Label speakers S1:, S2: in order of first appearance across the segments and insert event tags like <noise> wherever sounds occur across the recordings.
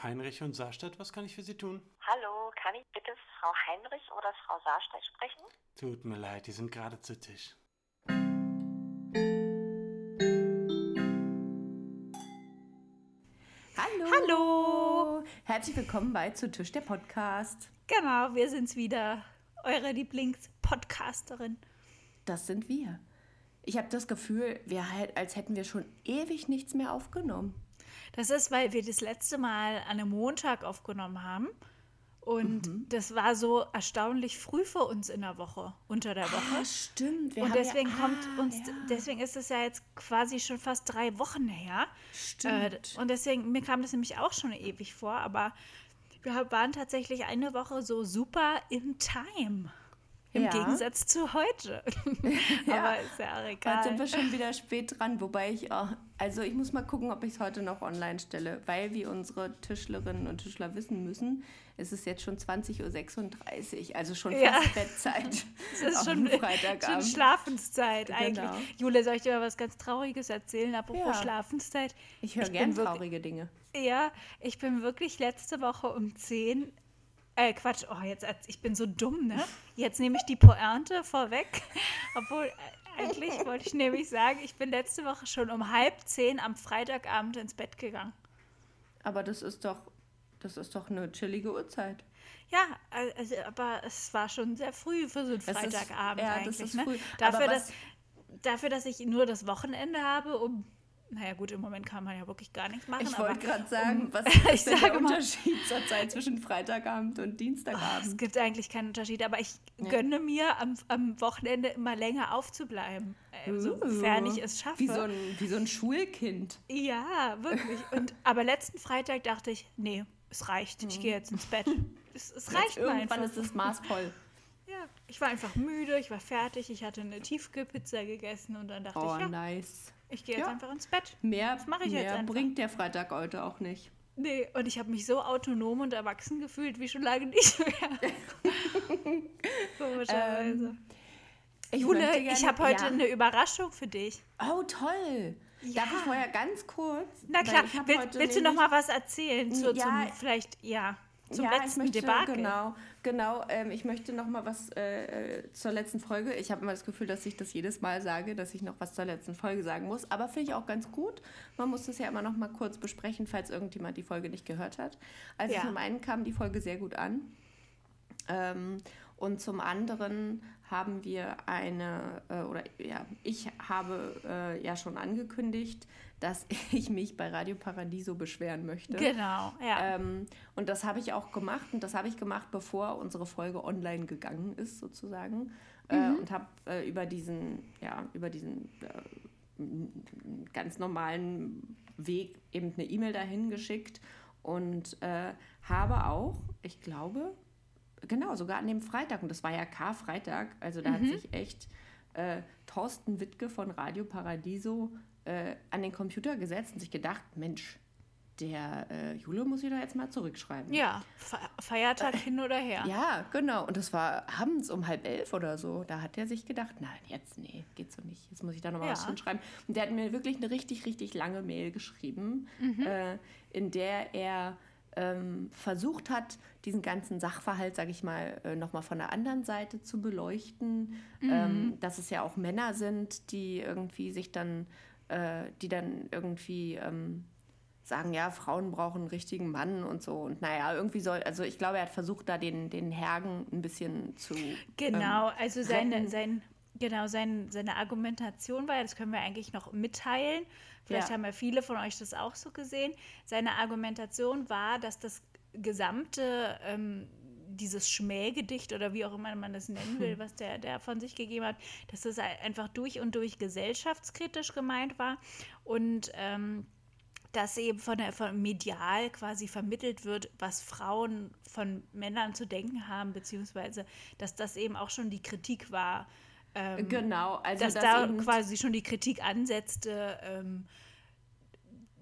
S1: Heinrich und Saarstadt, was kann ich für Sie tun?
S2: Hallo, kann ich bitte Frau Heinrich oder Frau Saarstadt sprechen?
S1: Tut mir leid, die sind gerade zu Tisch.
S3: Hallo.
S4: Hallo.
S3: Herzlich willkommen bei Zu Tisch der Podcast.
S4: Genau, wir sind's wieder. Eure Lieblingspodcasterin.
S3: Das sind wir. Ich habe das Gefühl, wir halt, als hätten wir schon ewig nichts mehr aufgenommen.
S4: Das ist, weil wir das letzte Mal an einem Montag aufgenommen haben. Und
S3: Mhm.
S4: das war so erstaunlich früh für uns in der Woche, unter der Woche.
S3: Ah, stimmt. Wir
S4: Und deswegen
S3: ja,
S4: kommt
S3: ah,
S4: uns,
S3: ja,
S4: deswegen ist es ja jetzt quasi schon fast drei Wochen her. Äh,
S3: Stimmt.
S4: und deswegen, mir kam das nämlich auch schon ewig vor, aber wir waren tatsächlich eine Woche so super in time. Im
S3: Ja.
S4: Gegensatz zu heute. <laughs>
S3: Ja.
S4: aber ist ja auch egal.
S3: Heute sind wir schon wieder spät dran, wobei ich, oh, also ich muss mal gucken, ob ich es heute noch online stelle, weil wie unsere Tischlerinnen und Tischler wissen müssen, ist es jetzt schon 20.36 Uhr, also schon fast
S4: Ja.
S3: Bettzeit. <laughs>
S4: Es ist schon, schon Schlafenszeit
S3: Genau.
S4: eigentlich. Jule, soll ich dir mal was ganz Trauriges erzählen? Apropos
S3: Ja.
S4: Schlafenszeit.
S3: Ich höre gern traurige Dinge.
S4: Ja, ich bin wirklich letzte Woche um 10. Äh, Quatsch, oh, jetzt, ich bin so dumm, ne? Jetzt nehme ich die Pointe vorweg. <laughs> Obwohl, eigentlich wollte ich nämlich sagen, ich bin letzte Woche schon um halb zehn am Freitagabend ins Bett gegangen.
S3: Aber das ist doch, das ist doch eine chillige Uhrzeit.
S4: Ja, also, aber es war schon sehr früh für so einen
S3: Das ist-
S4: Freitagabend
S3: ja, das
S4: eigentlich.
S3: ist
S4: ne?
S3: früh.
S4: Dafür,
S3: Aber
S4: dass, dafür, dass ich nur das Wochenende habe, um. Naja, gut, im Moment kann man ja wirklich gar nichts machen.
S3: Ich wollte gerade sagen,
S4: um,
S3: was <laughs> ist denn der
S4: mal,
S3: Unterschied zur Zeit zwischen Freitagabend und
S4: es
S3: Dienstagabend?
S4: gibt eigentlich keinen Unterschied, aber ich
S3: Ja.
S4: gönne mir am, am Wochenende immer länger aufzubleiben, äh, sofern ich es schaffe.
S3: Wie so ein, wie so ein Schulkind.
S4: Ja, wirklich. Und, <laughs> aber letzten Freitag dachte ich, nee, es reicht, ich gehe jetzt ins Bett. Es, es reicht
S3: Jetzt
S4: mir
S3: Irgendwann
S4: einfach.
S3: ist es maßvoll.
S4: Ja, ich war einfach müde, ich war fertig, ich hatte eine Tiefkühlpizza gegessen und dann dachte
S3: Oh,
S4: ich, ja,
S3: nice.
S4: Ich gehe jetzt
S3: Ja.
S4: einfach ins Bett.
S3: Mehr,
S4: Das mache ich jetzt
S3: mehr
S4: einfach.
S3: bringt der Freitag heute auch nicht.
S4: Nee, und ich habe mich so autonom und erwachsen gefühlt wie schon lange nicht mehr. <laughs> Komischerweise.
S3: Ich
S4: Jule,
S3: möchte
S4: ich
S3: gerne-
S4: habe heute
S3: ja.
S4: eine Überraschung für dich.
S3: Oh, toll.
S4: Ja.
S3: Darf ich vorher ganz kurz?
S4: Na klar, Will, willst du noch mal was erzählen zu,
S3: Ja.
S4: zum vielleicht ja zum
S3: ja,
S4: letzten
S3: möchte,
S4: Debakel?
S3: Genau, genau. Ähm, ich möchte noch mal was äh, äh, zur letzten Folge. Ich habe immer das Gefühl, dass ich das jedes Mal sage, dass ich noch was zur letzten Folge sagen muss. Aber finde ich auch ganz gut. Man muss das ja immer noch mal kurz besprechen, falls irgendjemand die Folge nicht gehört hat. Also
S4: Ja.
S3: zum einen kam die Folge sehr gut an. Ähm, und zum anderen haben wir eine, äh, oder ja, ich habe äh, ja schon angekündigt, dass <laughs> ich mich bei Radio Paradiso beschweren möchte.
S4: Genau, ja.
S3: Ähm, und das habe ich auch gemacht und das habe ich gemacht, bevor unsere Folge online gegangen ist, sozusagen. Äh, und habe äh, über diesen, ja, über diesen äh, ganz normalen Weg eben eine E-Mail dahin geschickt und äh, habe auch, ich glaube, genau, sogar an dem Freitag, und das war ja Karfreitag, also da hat sich echt äh, Thorsten Wittke von Radio Paradiso äh, an den Computer gesetzt und sich gedacht, Mensch, der äh, Jule muss ich da jetzt mal zurückschreiben.
S4: ja, Fe Feiertag hin oder her.
S3: Ja, genau. Und das war abends um halb elf oder so. Da hat er sich gedacht, nein, jetzt, nee, geht so nicht. Jetzt muss ich da nochmal
S4: Ja.
S3: was hinschreiben. Und der hat mir wirklich eine richtig, richtig lange Mail geschrieben, äh, in der er ähm, versucht hat, diesen ganzen Sachverhalt, sage ich mal, äh, nochmal von der anderen Seite zu beleuchten. Ähm, dass es ja auch Männer sind, die irgendwie sich dann, äh, die dann irgendwie ähm, sagen, ja, Frauen brauchen einen richtigen Mann und so. Und naja, irgendwie soll, also ich glaube, er hat versucht, da den, den Hergen ein bisschen zu.
S4: Genau,
S3: ähm,
S4: also seine,
S3: retten.
S4: sein, genau, sein, seine Argumentation war, das können wir eigentlich noch mitteilen, vielleicht
S3: Ja.
S4: haben ja viele von euch das auch so gesehen, seine Argumentation war, dass das gesamte, ähm, dieses Schmähgedicht oder wie auch immer man das nennen will, was der, der von sich gegeben hat, dass das ein- einfach durch und durch gesellschaftskritisch gemeint war. Und ähm, dass eben von der von medial quasi vermittelt wird, was Frauen von Männern zu denken haben, beziehungsweise dass das eben auch schon die Kritik war, ähm,
S3: Genau, also
S4: dass
S3: das
S4: da quasi schon die Kritik ansetzte, ähm,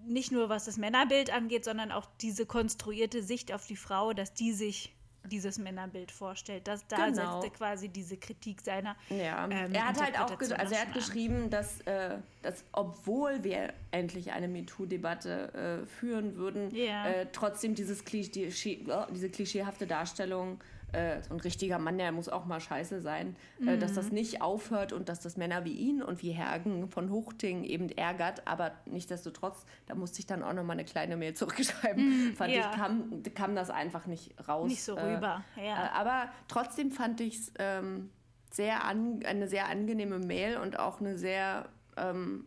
S4: nicht nur was das Männerbild angeht, sondern auch diese konstruierte Sicht auf die Frau, dass die sich dieses Männerbild vorstellt. Das, da
S3: Genau.
S4: setzt er quasi diese Kritik seiner.
S3: Ja,
S4: ähm,
S3: er hat halt auch also er hat
S4: an.
S3: geschrieben, dass, äh, dass obwohl wir endlich eine MeToo-Debatte äh, führen würden,
S4: Ja.
S3: äh, trotzdem dieses Klischee, diese klischeehafte Darstellung, äh, so ein richtiger Mann, der muss auch mal scheiße sein, äh, dass
S4: Mhm.
S3: das nicht aufhört und dass das Männer wie ihn und wie Hergen von Huchting eben ärgert, aber nichtsdestotrotz, da musste ich dann auch noch mal eine kleine Mail zurückschreiben, fand
S4: Mhm, ja.
S3: ich, kam, kam das einfach nicht raus.
S4: Nicht so
S3: äh,
S4: rüber.
S3: äh,
S4: Ja.
S3: aber trotzdem fand ich es ähm, sehr an, eine sehr angenehme Mail und auch eine sehr, ähm,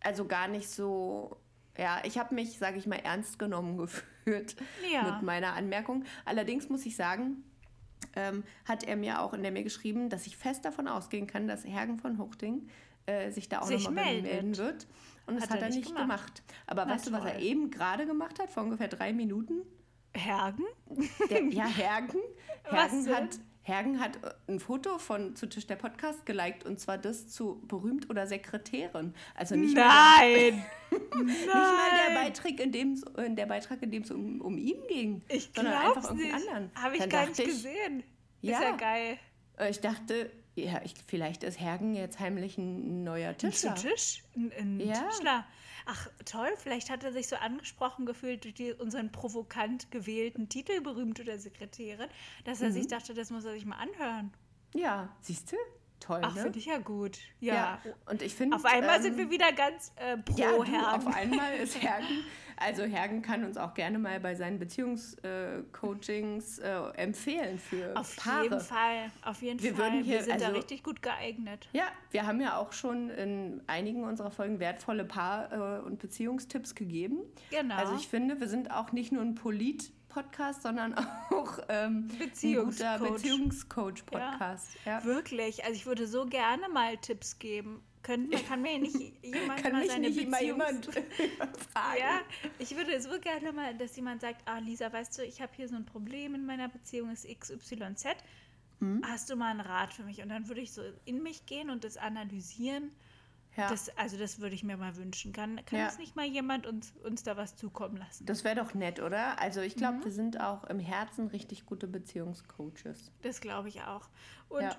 S3: also gar nicht so, ja, ich habe mich, sage ich mal, ernst genommen <laughs> gefühlt
S4: Ja.
S3: mit meiner Anmerkung. Allerdings muss ich sagen, ähm, hat er mir auch in der Mail geschrieben, dass ich fest davon ausgehen kann, dass Hergen von Huchting äh, sich da auch nochmal melden wird. Und das
S4: Hat
S3: hat,
S4: er nicht gemacht.
S3: gemacht. Aber
S4: Na
S3: weißt du, was er
S4: toll.
S3: eben gerade gemacht hat, vor ungefähr drei Minuten?
S4: Hergen?
S3: Der, ja, Hergen. <laughs>
S4: Was
S3: Hergen hat, Hergen hat äh, ein Foto von zu Tisch der Podcast geliked und zwar das zu berühmt oder Sekretärin. Also nicht mal
S4: Nein!
S3: der, <laughs> nicht mal der Beitrag, in dem es äh, der Beitrag, in dem es um, um ihn ging,
S4: Ich
S3: sondern einfach
S4: nicht.
S3: irgendeinen anderen.
S4: Habe ich
S3: Dann
S4: gar nicht
S3: ich,
S4: gesehen.
S3: Ja.
S4: Ist ja geil.
S3: äh, Ich dachte, ja, ich, vielleicht ist Hergen jetzt heimlich ein neuer
S4: Ein
S3: Tischler.
S4: zu Tisch? Ein, ein
S3: Ja.
S4: Tischler. Ach, toll. Vielleicht hat er sich so angesprochen gefühlt durch die, unseren provokant gewählten Titel berühmt oder Sekretärin, dass er
S3: Mhm.
S4: sich dachte, das muss er sich mal anhören.
S3: Ja, siehst du? Toll,
S4: Ach,
S3: ne?
S4: finde ich ja gut. Ja.
S3: Und ich finde.
S4: Auf einmal
S3: ähm,
S4: sind wir wieder ganz äh, pro
S3: Ja, du,
S4: Herrn.
S3: auf einmal ist <laughs> Hergen, also Hergen kann uns auch gerne mal bei seinen Beziehungscoachings äh, empfehlen für
S4: Auf
S3: Paare.
S4: jeden Fall. Auf jeden
S3: Wir
S4: Fall.
S3: würden hier-
S4: wir sind da
S3: also-
S4: richtig gut geeignet.
S3: Ja, wir haben ja auch schon in einigen unserer Folgen wertvolle Paar- äh, und Beziehungstipps gegeben.
S4: Genau.
S3: Also ich finde, wir sind auch nicht nur ein Polit-Podcast, sondern <laughs> auch ähm, ein guter
S4: Beziehungscoach.
S3: Beziehungscoach-Podcast. Ja.
S4: Wirklich. Also ich würde so gerne mal Tipps geben. Können, kann mir nicht <laughs> jemand
S3: Kann
S4: mal seine
S3: nicht
S4: Beziehungs-
S3: jemand <laughs> fragen.
S4: Ja, ich würde so gerne mal, dass jemand sagt, ah Lisa, weißt du, ich habe hier so ein Problem in meiner Beziehung, ist XYZ.
S3: Hm?
S4: Hast du mal einen Rat für mich? Und dann würde ich so in mich gehen und das analysieren.
S3: Ja.
S4: Das, also das würde ich mir mal wünschen. Kann, kann
S3: Ja.
S4: uns nicht mal jemand uns, uns da was zukommen lassen?
S3: Das wäre doch nett, oder? Also ich glaube,
S4: Mhm.
S3: wir sind auch im Herzen richtig gute Beziehungscoaches.
S4: Das glaube ich auch. Und
S3: Ja.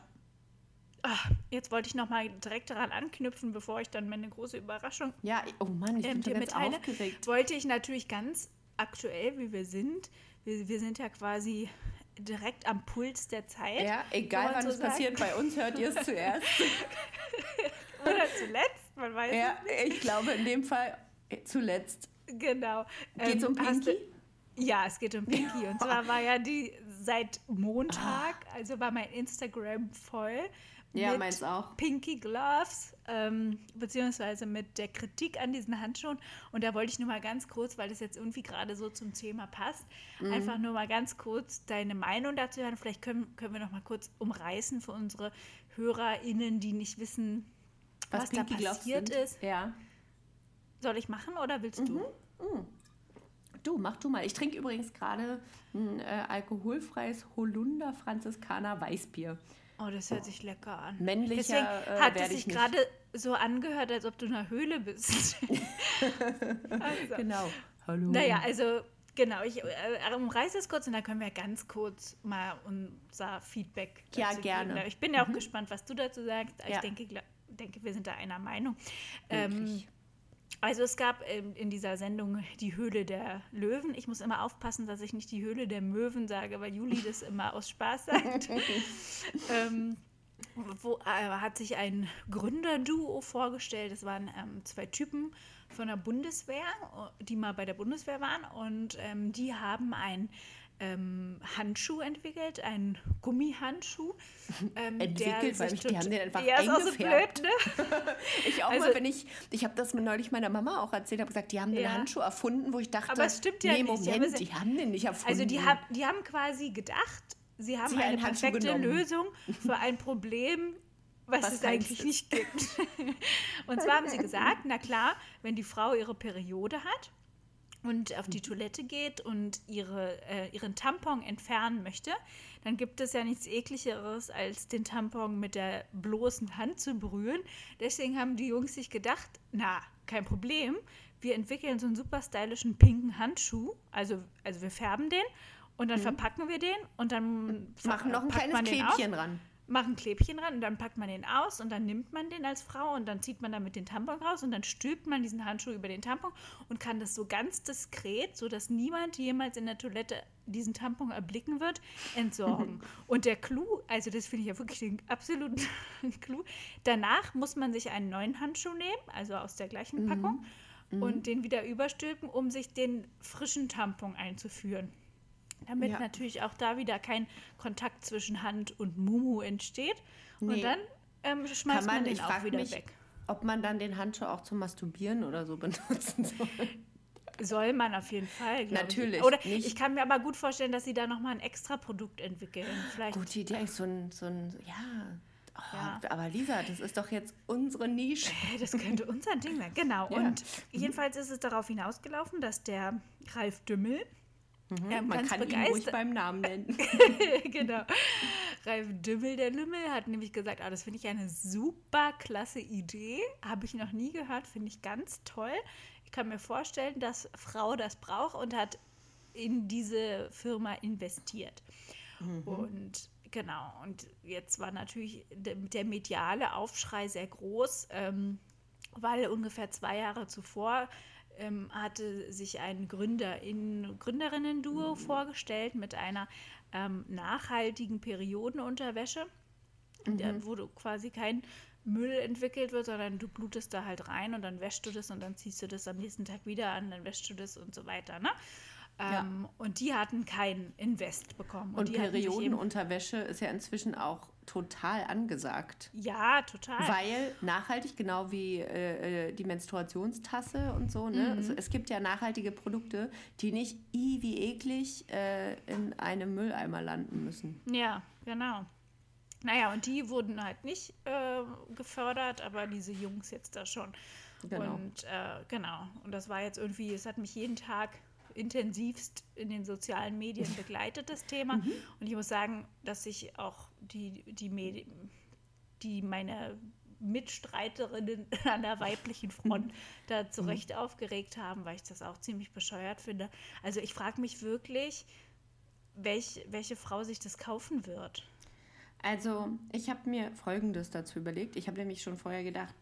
S4: Ach, jetzt wollte ich noch mal direkt daran anknüpfen, bevor ich dann meine große Überraschung
S3: Ja, oh Mann, ich
S4: ähm,
S3: bin schon
S4: dir mitteile,
S3: aufgeregt.
S4: wollte ich natürlich ganz aktuell, wie wir sind, wir, wir sind ja quasi direkt am Puls der Zeit.
S3: Ja, egal wann
S4: so
S3: es passiert, bei uns hört ihr es zuerst. <laughs>
S4: Oder zuletzt, man weiß
S3: ja,
S4: es
S3: ich glaube in dem Fall äh, zuletzt.
S4: nicht. Genau.
S3: Geht's um
S4: hast
S3: Pinky?
S4: Du, ja, es geht um Pinky. <laughs> Und zwar war ja die seit Montag, also war mein Instagram voll.
S3: Ja,
S4: mit
S3: meins auch.
S4: Pinky Gloves, ähm, beziehungsweise mit der Kritik an diesen Handschuhen. Und da wollte ich nur mal ganz kurz, weil das jetzt irgendwie gerade so zum Thema passt,
S3: Mhm.
S4: einfach nur mal ganz kurz deine Meinung dazu hören. Vielleicht können, können wir noch mal kurz umreißen für unsere HörerInnen, die nicht wissen, was, da
S3: Pinky Gloves
S4: passiert ist.
S3: Ja.
S4: Soll ich machen oder willst
S3: Mhm.
S4: du?
S3: Du, mach du mal. Ich trinke übrigens gerade ein äh, alkoholfreies Holunder Franziskaner Weißbier.
S4: Oh, das hört sich lecker an.
S3: Männlicher,
S4: Deswegen
S3: äh,
S4: hat es sich
S3: ich
S4: gerade so angehört, als ob du in einer Höhle bist. <laughs> also.
S3: Genau. Hallo.
S4: Naja, also genau, ich äh, umreiße es kurz und dann können wir ganz kurz mal unser Feedback
S3: Ja, gerne.
S4: Geben. Ich bin ja auch gespannt, was du dazu sagst. Ich
S3: Ja.
S4: denke, gla- denke, wir sind da einer Meinung. Ähm. Also es gab ähm, in dieser Sendung die Höhle der Löwen. Ich muss immer aufpassen, dass ich nicht die Höhle der Möwen sage, weil Juli das immer aus Spaß sagt. <laughs> ähm, wo äh, hat sich ein Gründerduo vorgestellt. Das waren ähm, zwei Typen von der Bundeswehr, die mal bei der Bundeswehr waren. Und ähm, die haben einen ähm, Handschuh entwickelt, einen Gummihandschuh. <laughs> Ähm,
S3: Entwickelt, weil mich- die haben den einfach
S4: ja, ist auch so
S3: eingefärbt.
S4: blöd, ne? <laughs>
S3: Ich auch
S4: Also-
S3: mal, wenn ich, ich habe das neulich meiner Mama auch erzählt, habe gesagt, die haben den
S4: Ja.
S3: Handschuh erfunden, wo ich dachte,
S4: Aber es stimmt ja
S3: nee,
S4: nicht. Die haben
S3: Moment, die haben den nicht erfunden.
S4: Also die, haben, die haben quasi gedacht, sie haben
S3: Sie
S4: eine perfekte. Lösung für ein Problem, was,
S3: Was
S4: es eigentlich nicht gibt. <laughs> und zwar haben sie gesagt, na klar, wenn die Frau ihre Periode hat und auf die Toilette geht und ihre, äh, ihren Tampon entfernen möchte, dann gibt es ja nichts ekligeres, als den Tampon mit der bloßen Hand zu berühren. Deswegen haben die Jungs sich gedacht, na, kein Problem, wir entwickeln so einen super stylischen pinken Handschuh, also, also wir färben den Und dann verpacken wir den und dann
S3: Machen noch ein kleines Klebchen
S4: aus,
S3: ran.
S4: Machen Klebchen ran und dann packt man den aus und dann nimmt man den als Frau und dann zieht man damit den Tampon raus und dann stülpt man diesen Handschuh über den Tampon und kann das so ganz diskret, sodass niemand jemals in der Toilette diesen Tampon erblicken wird, entsorgen. <laughs> Und der Clou, also das finde ich ja wirklich den absoluten <laughs> Clou, danach muss man sich einen neuen Handschuh nehmen, also aus der gleichen Packung, und den wieder überstülpen, um sich den frischen Tampon einzuführen. Damit
S3: Ja.
S4: natürlich auch da wieder kein Kontakt zwischen Hand und Mumu entsteht.
S3: Nee.
S4: Und dann ähm, schmeißt man,
S3: man-
S4: den
S3: ich
S4: auch wieder
S3: mich-
S4: weg.
S3: Ob man dann den Handschuh auch zum Masturbieren oder so <laughs> benutzen soll.
S4: Soll man auf jeden Fall,
S3: Natürlich,
S4: Ich. Oder
S3: nicht-
S4: ich kann mir aber gut vorstellen, dass sie da nochmal ein extra Produkt entwickeln. Vielleicht.
S3: Gute Idee, eigentlich so ein, so ein ja. Oh,
S4: Ja.
S3: Aber Lisa, das ist doch jetzt unsere Nische. <laughs>
S4: Das könnte unser Ding sein. Genau.
S3: Ja.
S4: Und jedenfalls ist es darauf hinausgelaufen, dass der Ralf Dümmel ähm,
S3: Man
S4: ganz
S3: kann ihn ruhig
S4: begeistert.
S3: beim Namen nennen. <laughs> <laughs>
S4: genau. Ralf Dümmel, der Lümmel, hat nämlich gesagt, ah, das finde ich eine super klasse Idee. Habe ich noch nie gehört, finde ich ganz toll. Ich kann mir vorstellen, dass Frau das braucht und hat in diese Firma investiert. Und genau, und jetzt war natürlich der, der mediale Aufschrei sehr groß, ähm, weil ungefähr zwei Jahre zuvor ähm, hatte sich ein Gründer in Gründerinnen-Duo vorgestellt mit einer ähm, nachhaltigen Periodenunterwäsche, der, wo du quasi kein Müll entwickelt wird, sondern du blutest da halt rein und dann wäschst du das und dann ziehst du das am nächsten Tag wieder an, dann wäschst du das und so weiter. Ne?
S3: Ja.
S4: Ähm, und die hatten kein Invest bekommen.
S3: Und
S4: eben-
S3: Periodenunterwäsche ist ja inzwischen auch total angesagt.
S4: Ja, total.
S3: Weil nachhaltig, genau wie äh, äh, die Menstruationstasse und so, ne?
S4: Mhm.
S3: Also es gibt ja nachhaltige Produkte, die nicht i wie eklig äh, in einem Mülleimer landen müssen.
S4: Ja, genau. Naja, und die wurden halt nicht äh, gefördert, aber diese Jungs jetzt da schon.
S3: Genau.
S4: Und äh, genau. Und das war jetzt irgendwie, es hat mich jeden Tag intensivst in den sozialen Medien begleitet, das Thema.
S3: Mhm.
S4: Und ich muss sagen, dass sich auch die, die Medien, die meine Mitstreiterinnen <laughs> an der weiblichen Front da zu Recht aufgeregt haben, weil ich das auch ziemlich bescheuert finde. Also ich frage mich wirklich, welch, welche Frau sich das kaufen wird.
S3: Also, ich habe mir Folgendes dazu überlegt. Ich habe nämlich schon vorher gedacht,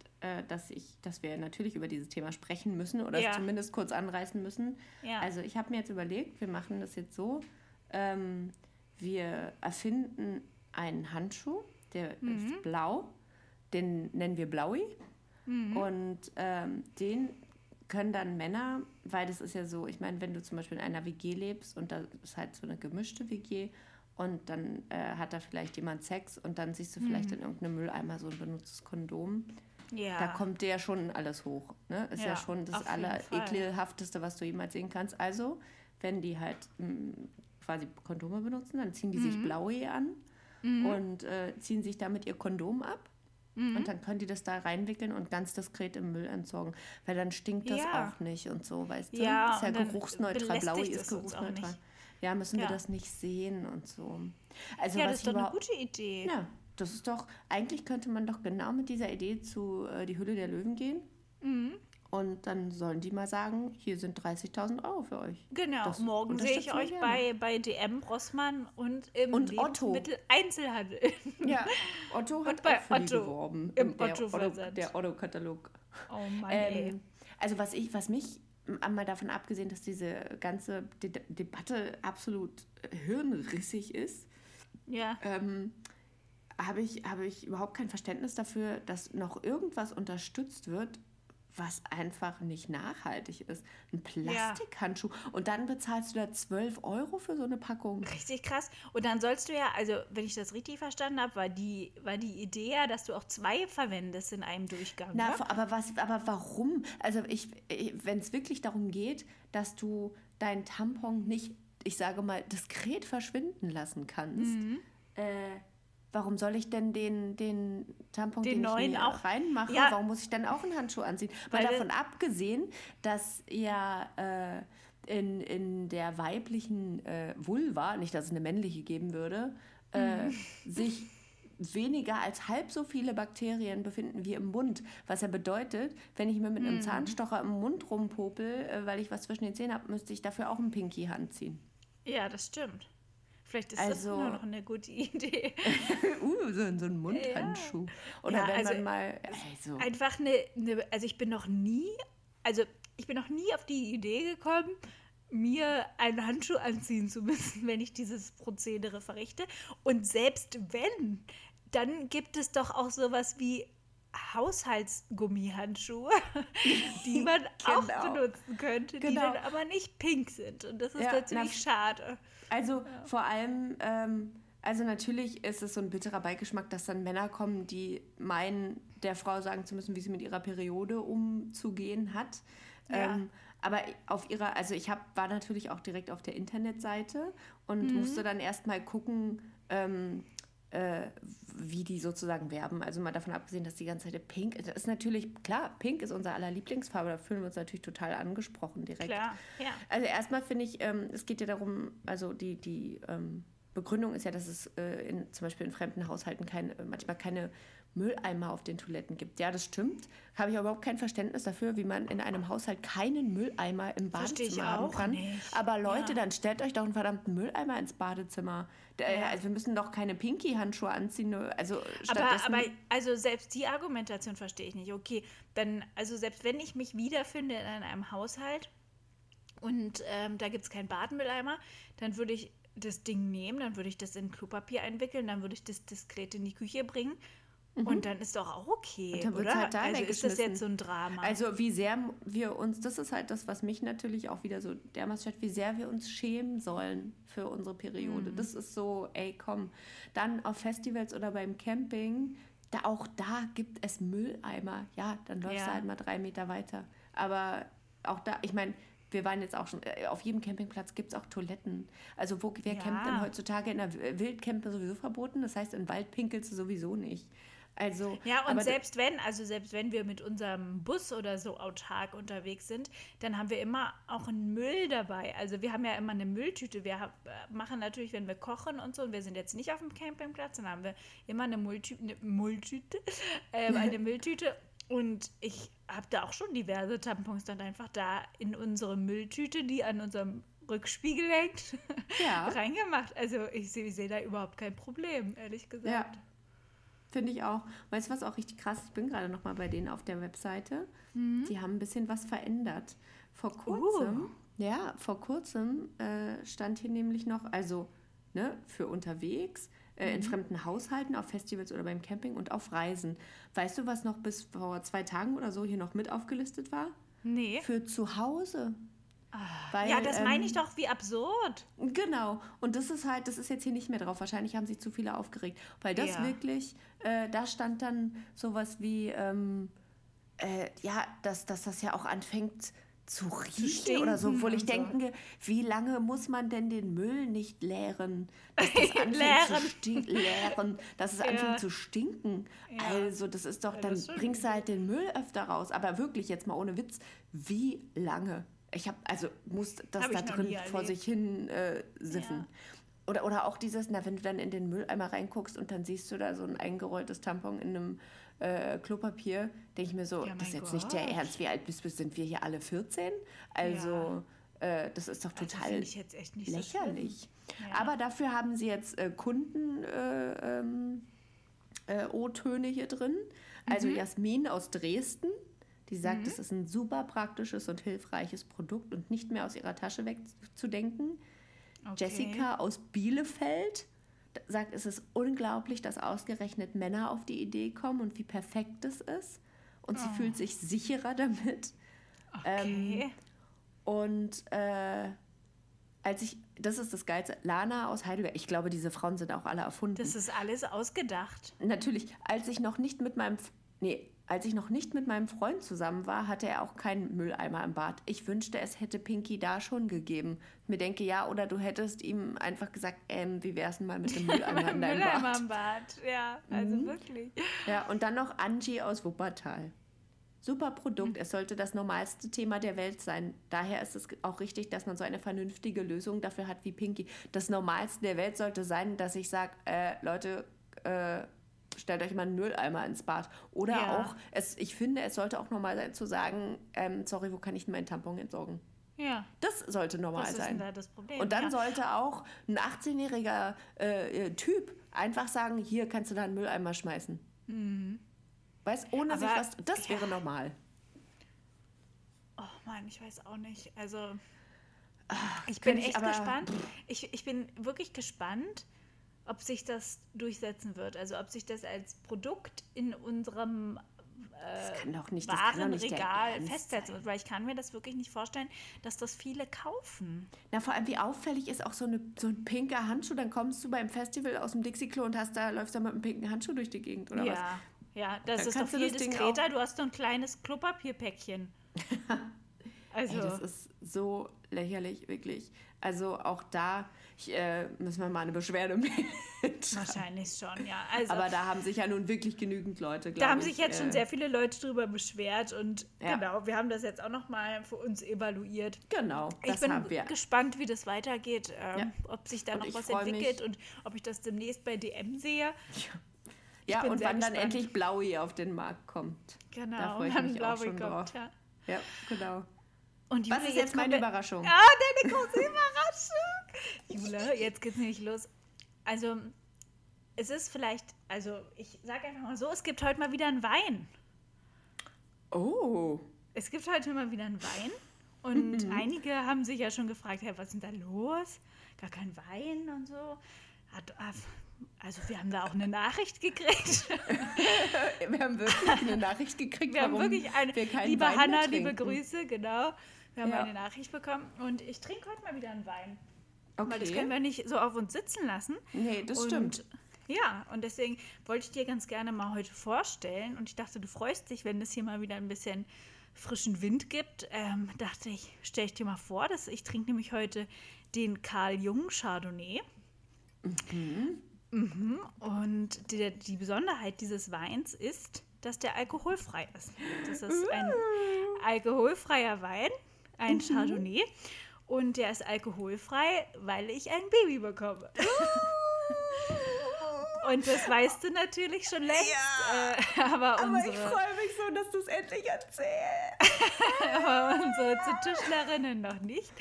S3: dass, ich, dass wir natürlich über dieses Thema sprechen müssen oder
S4: Ja.
S3: es zumindest kurz anreißen müssen.
S4: Ja.
S3: Also, ich habe mir jetzt überlegt, wir machen das jetzt so. Ähm, wir erfinden einen Handschuh, der
S4: Mhm.
S3: ist blau. Den nennen wir Blaui.
S4: Mhm.
S3: Und ähm, den können dann Männer, weil das ist ja so, ich meine, wenn du zum Beispiel in einer WG lebst und da ist halt so eine gemischte WG und dann äh, hat da vielleicht jemand Sex und dann siehst du vielleicht in irgendeinem Mülleimer so ein benutztes Kondom.
S4: Mhm. Ja.
S3: Da kommt dir ja schon alles hoch. Ne? Ist ja,
S4: Ja,
S3: schon das allerekelhafteste, was du jemals sehen kannst. Also, wenn die halt mh, quasi Kondome benutzen, dann ziehen die sich
S4: Mhm.
S3: Blaue an und äh, ziehen sich damit ihr Kondom ab.
S4: Mhm.
S3: Und dann können die das da reinwickeln und ganz diskret im Müll entsorgen. Weil dann stinkt das
S4: Ja.
S3: auch nicht und so, weißt du?
S4: Ja,
S3: ist ja geruchsneutral. Blaue ist geruchsneutral. Ja, müssen wir das nicht sehen und so. Also
S4: ja, das ist doch eine gute Idee.
S3: ja, das ist doch, eigentlich könnte man doch genau mit dieser Idee zu äh, Die Hülle der Löwen gehen.
S4: Mhm.
S3: Und dann sollen die mal sagen, hier sind 30.000 Euro für euch.
S4: Genau,
S3: Das
S4: morgen sehe ich euch
S3: gerne.
S4: bei, bei DM Rossmann und im
S3: Und Otto.
S4: Lebensmitteleinzelhandel. <laughs>
S3: Ja, Otto hat
S4: bei
S3: auch für die
S4: Otto
S3: geworben.
S4: im
S3: der
S4: Otto-Versand.
S3: Der Otto-Katalog.
S4: Oh Mann.
S3: Ähm, also was ich, was mich mal davon abgesehen, dass diese ganze De Debatte absolut hirnrissig ist,
S4: Ja,
S3: ähm, habe ich, habe ich überhaupt kein Verständnis dafür, dass noch irgendwas unterstützt wird, was einfach nicht nachhaltig ist. Ein Plastikhandschuh. Und dann bezahlst du da 12 Euro für so eine Packung.
S4: richtig krass. Und dann sollst du ja, also wenn ich das richtig verstanden habe, war die, war die Idee ja, dass du auch zwei verwendest in einem Durchgang.
S3: Na,
S4: ne?
S3: aber was, aber warum? Also ich, wenn es wirklich darum geht, dass du deinen Tampon nicht, ich sage mal, diskret verschwinden lassen kannst,
S4: Mhm.
S3: äh, warum soll ich denn den, den Tampon,
S4: Den
S3: den,
S4: neuen auch-
S3: reinmache,
S4: Ja.
S3: warum muss ich dann auch einen Handschuh anziehen? Weil
S4: Weil-
S3: davon abgesehen, dass ja äh, in, in der weiblichen äh, Vulva, nicht dass es eine männliche geben würde, äh,
S4: Mhm. <laughs>
S3: sich weniger als halb so viele Bakterien befinden wie im Mund. Was ja bedeutet, wenn ich mir mit
S4: Mhm.
S3: einem Zahnstocher im Mund rumpopel, äh, weil ich was zwischen den Zähnen habe, müsste ich dafür auch einen Pinky-Hand ziehen.
S4: Ja, das stimmt. Vielleicht ist
S3: Also-
S4: das nur noch eine gute <laughs> Idee. <laughs>
S3: uh, so, so ein Mundhandschuh. Oder
S4: Ja,
S3: wenn
S4: also-
S3: man mal. Also,
S4: Einfach eine, eine, also ich bin noch nie, also ich bin noch nie auf die Idee gekommen, mir einen Handschuh anziehen zu müssen, <laughs> wenn ich dieses Prozedere verrichte. Und selbst wenn, dann gibt es doch auch sowas wie Haushaltsgummihandschuhe, die man auch
S3: Genau.
S4: benutzen könnte, die
S3: Genau.
S4: dann aber nicht pink sind. Und das ist
S3: Ja,
S4: natürlich schade.
S3: Also vor allem, ähm, also natürlich ist es so ein bitterer Beigeschmack, dass dann Männer kommen, die meinen, der Frau sagen zu müssen, wie sie mit ihrer Periode umzugehen hat.
S4: Ja.
S3: Ähm, aber auf ihrer, also ich hab, war natürlich auch direkt auf der Internetseite und musste dann erstmal gucken, ähm, äh, wie die sozusagen werben. Also mal davon abgesehen, dass die ganze Zeit pink, das ist natürlich, klar, pink ist unser aller Lieblingsfarbe, da fühlen wir uns natürlich total angesprochen direkt.
S4: Klar, ja.
S3: Also erstmal finde ich, ähm, es geht ja darum, also die, die ähm, Begründung ist ja, dass es äh, in, zum Beispiel in fremden Haushalten kein, äh, manchmal keine Mülleimer auf den Toiletten gibt. Ja, das stimmt. Habe ich aber überhaupt kein Verständnis dafür, wie man in einem Haushalt keinen Mülleimer im
S4: Verstehe ich
S3: Badezimmer haben
S4: auch
S3: kann.
S4: nicht.
S3: Aber Leute,
S4: Ja.
S3: dann stellt euch doch einen verdammten Mülleimer ins Badezimmer.
S4: Ja.
S3: Also wir müssen doch keine Pinky-Handschuhe anziehen. Also
S4: Aber,
S3: stattdessen...
S4: aber also selbst die Argumentation verstehe ich nicht. Okay, dann, also selbst wenn ich mich wiederfinde in einem Haushalt und ähm, da gibt es keinen Badmülleimer, dann würde ich das Ding nehmen, dann würde ich das in Klopapier einwickeln, dann würde ich das diskret in die Küche bringen. Und dann ist doch auch okay,
S3: Mhm. Und dann
S4: oder?
S3: halt da
S4: also ist das jetzt so ein Drama?
S3: Also wie sehr wir uns, das ist halt das, was mich natürlich auch wieder so dermaßen stört, wie sehr wir uns schämen sollen für unsere Periode.
S4: Mhm.
S3: Das ist so, ey komm, dann auf Festivals oder beim Camping, da auch da gibt es Mülleimer. Ja, dann läufst
S4: Ja.
S3: du halt mal drei Meter weiter. Aber auch da, ich meine, wir waren jetzt auch schon, äh, auf jedem Campingplatz gibt es auch Toiletten. Also wo, wer
S4: Ja.
S3: campt denn heutzutage? In der W- Wildcampe sowieso verboten, das heißt, im Wald pinkelst du sowieso nicht. Also,
S4: Ja, und selbst wenn, also selbst wenn wir mit unserem Bus oder so autark unterwegs sind, dann haben wir immer auch einen Müll dabei. Also wir haben ja immer eine Mülltüte. Wir hab, äh, machen natürlich, wenn wir kochen und so, und wir sind jetzt nicht auf dem Campingplatz, dann haben wir immer eine, Mulltü eine Mülltüte, <laughs> ähm, eine <laughs> Mülltüte. Und ich habe da auch schon diverse Tampons dann einfach da in unsere Mülltüte, die an unserem Rückspiegel hängt,
S3: Ja. <laughs>
S4: reingemacht. Also ich sehe seh da überhaupt kein Problem, ehrlich gesagt.
S3: Ja. Finde ich auch. Weißt du, was auch richtig krass ist? Ich bin gerade noch mal bei denen auf der Webseite. Die haben ein bisschen was verändert. Vor kurzem, ja, vor kurzem äh, stand hier nämlich noch, also ne, für unterwegs, äh, in fremden Haushalten, auf Festivals oder beim Camping und auf Reisen. Weißt du, was noch bis vor zwei Tagen oder so hier noch mit aufgelistet war?
S4: Nee.
S3: Für zu Hause. Weil,
S4: ja, das meine
S3: ähm,
S4: ich doch, wie absurd.
S3: Genau. Und das ist halt, das ist jetzt hier nicht mehr drauf. Wahrscheinlich haben sich zu viele aufgeregt. Weil das
S4: Ja.
S3: wirklich, äh, da stand dann sowas wie, ähm, äh, ja, dass, dass das ja auch anfängt zu riechen oder so. Obwohl ich
S4: und so.
S3: denke, wie lange muss man denn den Müll nicht leeren? Dass das <laughs> anfängt
S4: Leeren.
S3: zu stinken. Leeren. Dass es
S4: Ja.
S3: anfängt zu stinken.
S4: Ja.
S3: Also, das ist doch,
S4: Ja,
S3: dann bringst du halt den Müll öfter raus. Aber wirklich, jetzt mal ohne Witz, wie lange? Ich habe, also muss das
S4: Hab
S3: da drin vor sich hin äh, siffen.
S4: Ja.
S3: Oder, oder auch dieses, na, wenn du dann in den Mülleimer reinguckst und dann siehst du da so ein eingerolltes Tampon in einem äh, Klopapier, denke ich mir so,
S4: Ja,
S3: das ist jetzt nicht der
S4: Gott.
S3: Ernst, wie alt bist du? Sind wir hier alle 14? Also, äh, das ist doch
S4: Also
S3: total
S4: so
S3: lächerlich.
S4: schlimm. Ja.
S3: Aber dafür haben sie jetzt äh, Kunden äh, ähm, äh, O-Töne hier drin. Also
S4: Mhm.
S3: Jasmin aus Dresden, die sagt, es ist ein super praktisches und hilfreiches Produkt und nicht mehr aus ihrer Tasche wegzudenken.
S4: Okay.
S3: Jessica aus Bielefeld sagt, es ist unglaublich, dass ausgerechnet Männer auf die Idee kommen und wie perfekt es ist. Und sie fühlt sich sicherer damit. ähm,
S4: Okay.
S3: Und äh, als ich, das ist das Geilste, Lana aus Heidelberg, ich glaube, diese Frauen sind auch alle erfunden.
S4: das ist alles ausgedacht.
S3: Natürlich, als ich noch nicht mit meinem, nee, als ich noch nicht mit meinem Freund zusammen war, hatte er auch keinen Mülleimer im Bad. Ich wünschte, es hätte Pinky da schon gegeben. Ich mir denke, ja, oder du hättest ihm einfach gesagt, ähm, wie wär's denn mal mit dem <laughs> Mülleimer in deinem
S4: Mülleimer
S3: Bad?
S4: im Bad. Ja, also
S3: Mhm.
S4: wirklich.
S3: Ja, und dann noch Angie aus Wuppertal. Super. Produkt. Es sollte das normalste Thema der Welt sein. Daher ist es auch richtig, dass man so eine vernünftige Lösung dafür hat wie Pinky. Das Normalste der Welt sollte sein, dass ich sage, äh, Leute, äh, stellt euch mal einen Mülleimer ins Bad. Oder
S4: Ja.
S3: auch, es, ich finde, es sollte auch normal sein zu sagen, ähm, sorry, wo kann ich denn meinen Tampon entsorgen?
S4: Ja.
S3: Das sollte normal
S4: denn
S3: sein.
S4: da das Problem?
S3: Und dann
S4: ja.
S3: sollte auch ein 18-jähriger äh, äh, Typ einfach sagen, hier kannst du da einen Mülleimer schmeißen. Weißt, ohne sich
S4: Mhm. Aber-
S3: was. Das wäre normal.
S4: Oh Mann, ich weiß auch nicht. Also, ich
S3: kann
S4: bin
S3: ich
S4: echt
S3: aber-
S4: gespannt. Ich, ich bin wirklich gespannt, ob sich das durchsetzen wird. Also, ob sich das als Produkt in unserem
S3: nicht, der
S4: Warenregal festsetzen wird, weil ich kann mir das wirklich nicht vorstellen, dass das viele kaufen.
S3: Na, vor allem, wie auffällig ist auch so, eine, so ein pinker Handschuh. Dann kommst du beim Festival aus dem Dixie-Klo und hast da, läufst da mit einem pinken Handschuh durch die Gegend, oder was?
S4: ja, ja, das
S3: Dann
S4: ist doch
S3: du
S4: viel
S3: Ding
S4: diskreter. Du hast so ein kleines Klopapierpäckchen. <laughs> Also,
S3: Ey, das ist so lächerlich, wirklich. Also auch da ich, äh, müssen wir mal eine Beschwerde <laughs> melden.
S4: wahrscheinlich schon, ja. Also,
S3: Aber da haben sich ja nun wirklich genügend Leute, glaube ich.
S4: Da haben sich jetzt
S3: äh,
S4: schon sehr viele Leute drüber beschwert und
S3: Ja.
S4: genau, wir haben das jetzt auch nochmal für uns evaluiert.
S3: Genau,
S4: ich bin gespannt, wie das weitergeht, ähm,
S3: Ja.
S4: ob sich da
S3: Und
S4: noch
S3: ich
S4: was
S3: freu mich.
S4: entwickelt und ob ich das demnächst bei DM sehe.
S3: Ja,
S4: bin
S3: und
S4: sehr
S3: wann dann
S4: gespannt.
S3: endlich Blaui auf den Markt kommt. Da
S4: Genau,
S3: freue ich
S4: dann
S3: mich auch schon
S4: ich,
S3: drauf.
S4: kommt, ja.
S3: Ja, genau.
S4: Und
S3: Was
S4: Jule,
S3: ist jetzt meine Überraschung?
S4: Ah, deine große <laughs> Überraschung. Jule, jetzt geht's nämlich los. Also, es ist vielleicht, also ich sage einfach mal so, es gibt heute mal wieder einen Wein.
S3: Oh.
S4: Es gibt heute mal wieder einen Wein. Und
S3: Mhm.
S4: einige haben sich ja schon gefragt, hey, was ist denn da los? Gar kein Wein und so. Hat, also wir haben da auch eine Nachricht gekriegt. <laughs>
S3: Wir haben wirklich eine Nachricht gekriegt,
S4: Wir haben wirklich eine,
S3: wir
S4: liebe
S3: Wein
S4: Hanna,
S3: mehr
S4: liebe. Grüße, genau. Wir haben
S3: Ja.
S4: eine Nachricht bekommen und ich trinke heute mal wieder einen Wein. Weil das
S3: Okay.
S4: können wir nicht so auf uns sitzen lassen.
S3: Nee, das
S4: und,
S3: stimmt.
S4: Ja, und deswegen wollte ich dir ganz gerne mal heute vorstellen. Und ich dachte, du freust dich, wenn es hier mal wieder ein bisschen frischen Wind gibt. Ähm, dachte ich, stelle ich dir mal vor, dass ich trinke nämlich heute den Karl Jung Chardonnay. Mhm. Und die, die Besonderheit dieses Weins ist, dass der alkoholfrei ist. Das ist ein alkoholfreier Wein, ein Chardonnay. Und der ist alkoholfrei, weil ich ein Baby bekomme. Und das weißt du natürlich schon längst. Äh, aber,
S3: Aber ich
S4: unsere,
S3: freue mich so, dass du es endlich erzählst. <laughs>
S4: aber unsere Tischlerinnen noch nicht.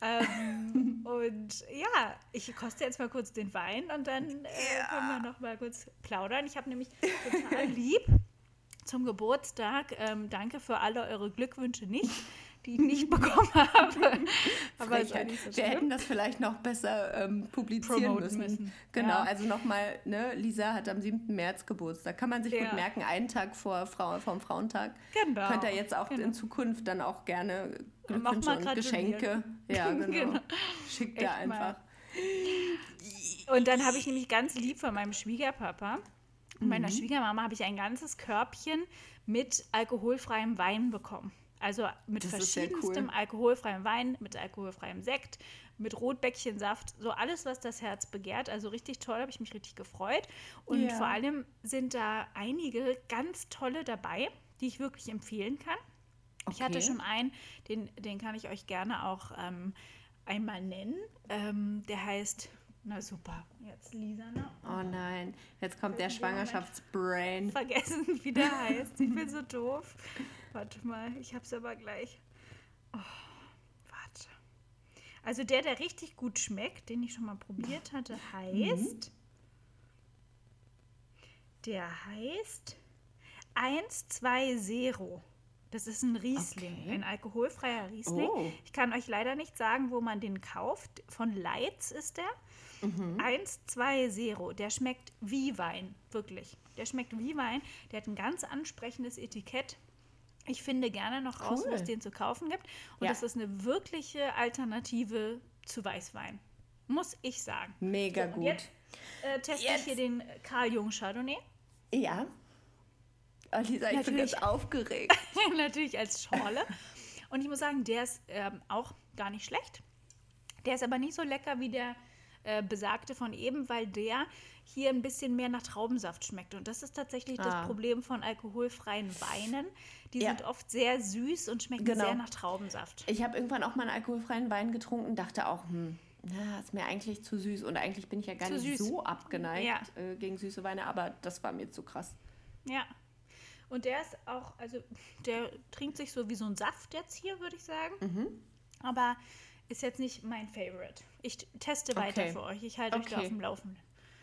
S4: Ähm, <laughs> und ja, ich koste jetzt mal kurz den Wein und dann äh, können wir noch mal kurz plaudern. Ich habe nämlich total <laughs> lieb zum Geburtstag, ähm, danke für alle eure Glückwünsche nicht, die ich nicht <laughs> bekommen habe. Aber so
S3: wir hätten das vielleicht noch besser ähm, publizieren müssen.
S4: müssen.
S3: Genau,
S4: Ja.
S3: also nochmal, ne, Lisa hat am 7. März Geburtstag. Kann man sich
S4: Ja.
S3: gut merken, einen Tag vor Frau, vom Frauentag.
S4: Genau.
S3: Könnt ihr jetzt auch
S4: Genau.
S3: in Zukunft dann auch gerne Glückwünsche und. Geschenke. Ja, <laughs> genau.
S4: Genau.
S3: Schickt er einfach.
S4: Und dann habe ich nämlich ganz lieb von meinem Schwiegerpapa und
S3: Mhm.
S4: meiner Schwiegermama habe ich ein ganzes Körbchen mit alkoholfreiem Wein bekommen. Also mit
S3: Das
S4: verschiedenstem
S3: cool.
S4: alkoholfreiem Wein, mit alkoholfreiem Sekt, mit Rotbäckchensaft, so alles, was das Herz begehrt. Also richtig toll, habe ich mich richtig gefreut. Und
S3: Ja.
S4: vor allem sind da einige ganz tolle dabei, die ich wirklich empfehlen kann. Ich hatte
S3: Okay.
S4: schon einen, den, den kann ich euch gerne auch ähm, einmal nennen. Ähm, der heißt, na super, jetzt Lisa, ne?
S3: Oh nein, jetzt kommt der Schwangerschaftsbrain. <laughs>
S4: Vergessen, wie der <laughs> heißt. Ich bin so doof. Warte mal, ich hab's aber gleich. Oh, warte. Also der, der richtig gut schmeckt, den ich schon mal probiert hatte, heißt. Der heißt 120. Das ist ein Riesling,
S3: Okay.
S4: ein alkoholfreier Riesling.
S3: Oh.
S4: Ich kann euch leider nicht sagen, wo man den kauft. Von Leitz ist der.
S3: Mhm.
S4: 120. Der schmeckt wie Wein, wirklich. Der schmeckt wie Wein. Der hat ein ganz ansprechendes Etikett. Ich finde gerne noch raus, wo
S3: Cool.
S4: es den zu kaufen gibt. Und
S3: Ja.
S4: das ist eine wirkliche Alternative zu Weißwein. Muss ich sagen.
S3: Mega
S4: So,
S3: gut.
S4: Jetzt äh, teste
S3: Jetzt.
S4: ich hier den Karl Jung Chardonnay.
S3: Ja. Oh, Lisa, ich bin
S4: Natürlich.
S3: ganz aufgeregt. <laughs>
S4: Natürlich als Schorle. Und ich muss sagen, der ist ähm, auch gar nicht schlecht. Der ist aber nicht so lecker wie der äh, besagte von eben, weil der hier ein bisschen mehr nach Traubensaft schmeckt. Und das ist tatsächlich
S3: Ah.
S4: das Problem von alkoholfreien Weinen. Die
S3: Ja.
S4: sind oft sehr süß und schmecken
S3: Genau.
S4: sehr nach Traubensaft.
S3: Ich habe irgendwann auch mal einen alkoholfreien Wein getrunken, dachte auch, hm, na, ist mir eigentlich zu süß. Und eigentlich bin ich ja gar
S4: Zu
S3: nicht
S4: süß.
S3: so abgeneigt
S4: Ja.
S3: äh, gegen süße Weine, aber das war mir zu krass.
S4: Ja. Und der ist auch, also der trinkt sich so wie so ein Saft jetzt hier, würde ich sagen. Aber ist jetzt nicht mein Favorite. Ich teste weiter
S3: Okay.
S4: für euch. Ich halte euch da
S3: Okay.
S4: auf dem Laufenden.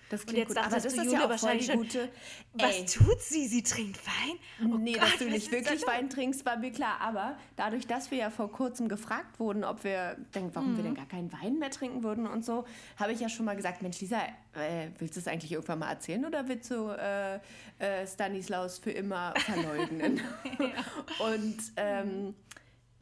S3: Das
S4: Und
S3: klingt
S4: jetzt
S3: gut. Aber das ist
S4: Jule,
S3: ja auch voll die
S4: wahrscheinlich
S3: gute.
S4: Was
S3: Ey,
S4: tut sie? Sie trinkt Wein? Oh
S3: nee,
S4: Gott,
S3: dass du
S4: was
S3: nicht wirklich
S4: das?
S3: Wein trinkst, war mir klar. Aber dadurch, dass wir ja vor kurzem gefragt wurden, ob wir, denn, warum wir
S4: Mhm.
S3: denn gar keinen Wein mehr trinken würden und so, habe ich ja schon mal gesagt, Mensch, Lisa, äh, willst du es eigentlich irgendwann mal erzählen oder willst du äh, äh, Stanislaus für immer <laughs> verleugnen? Und ähm,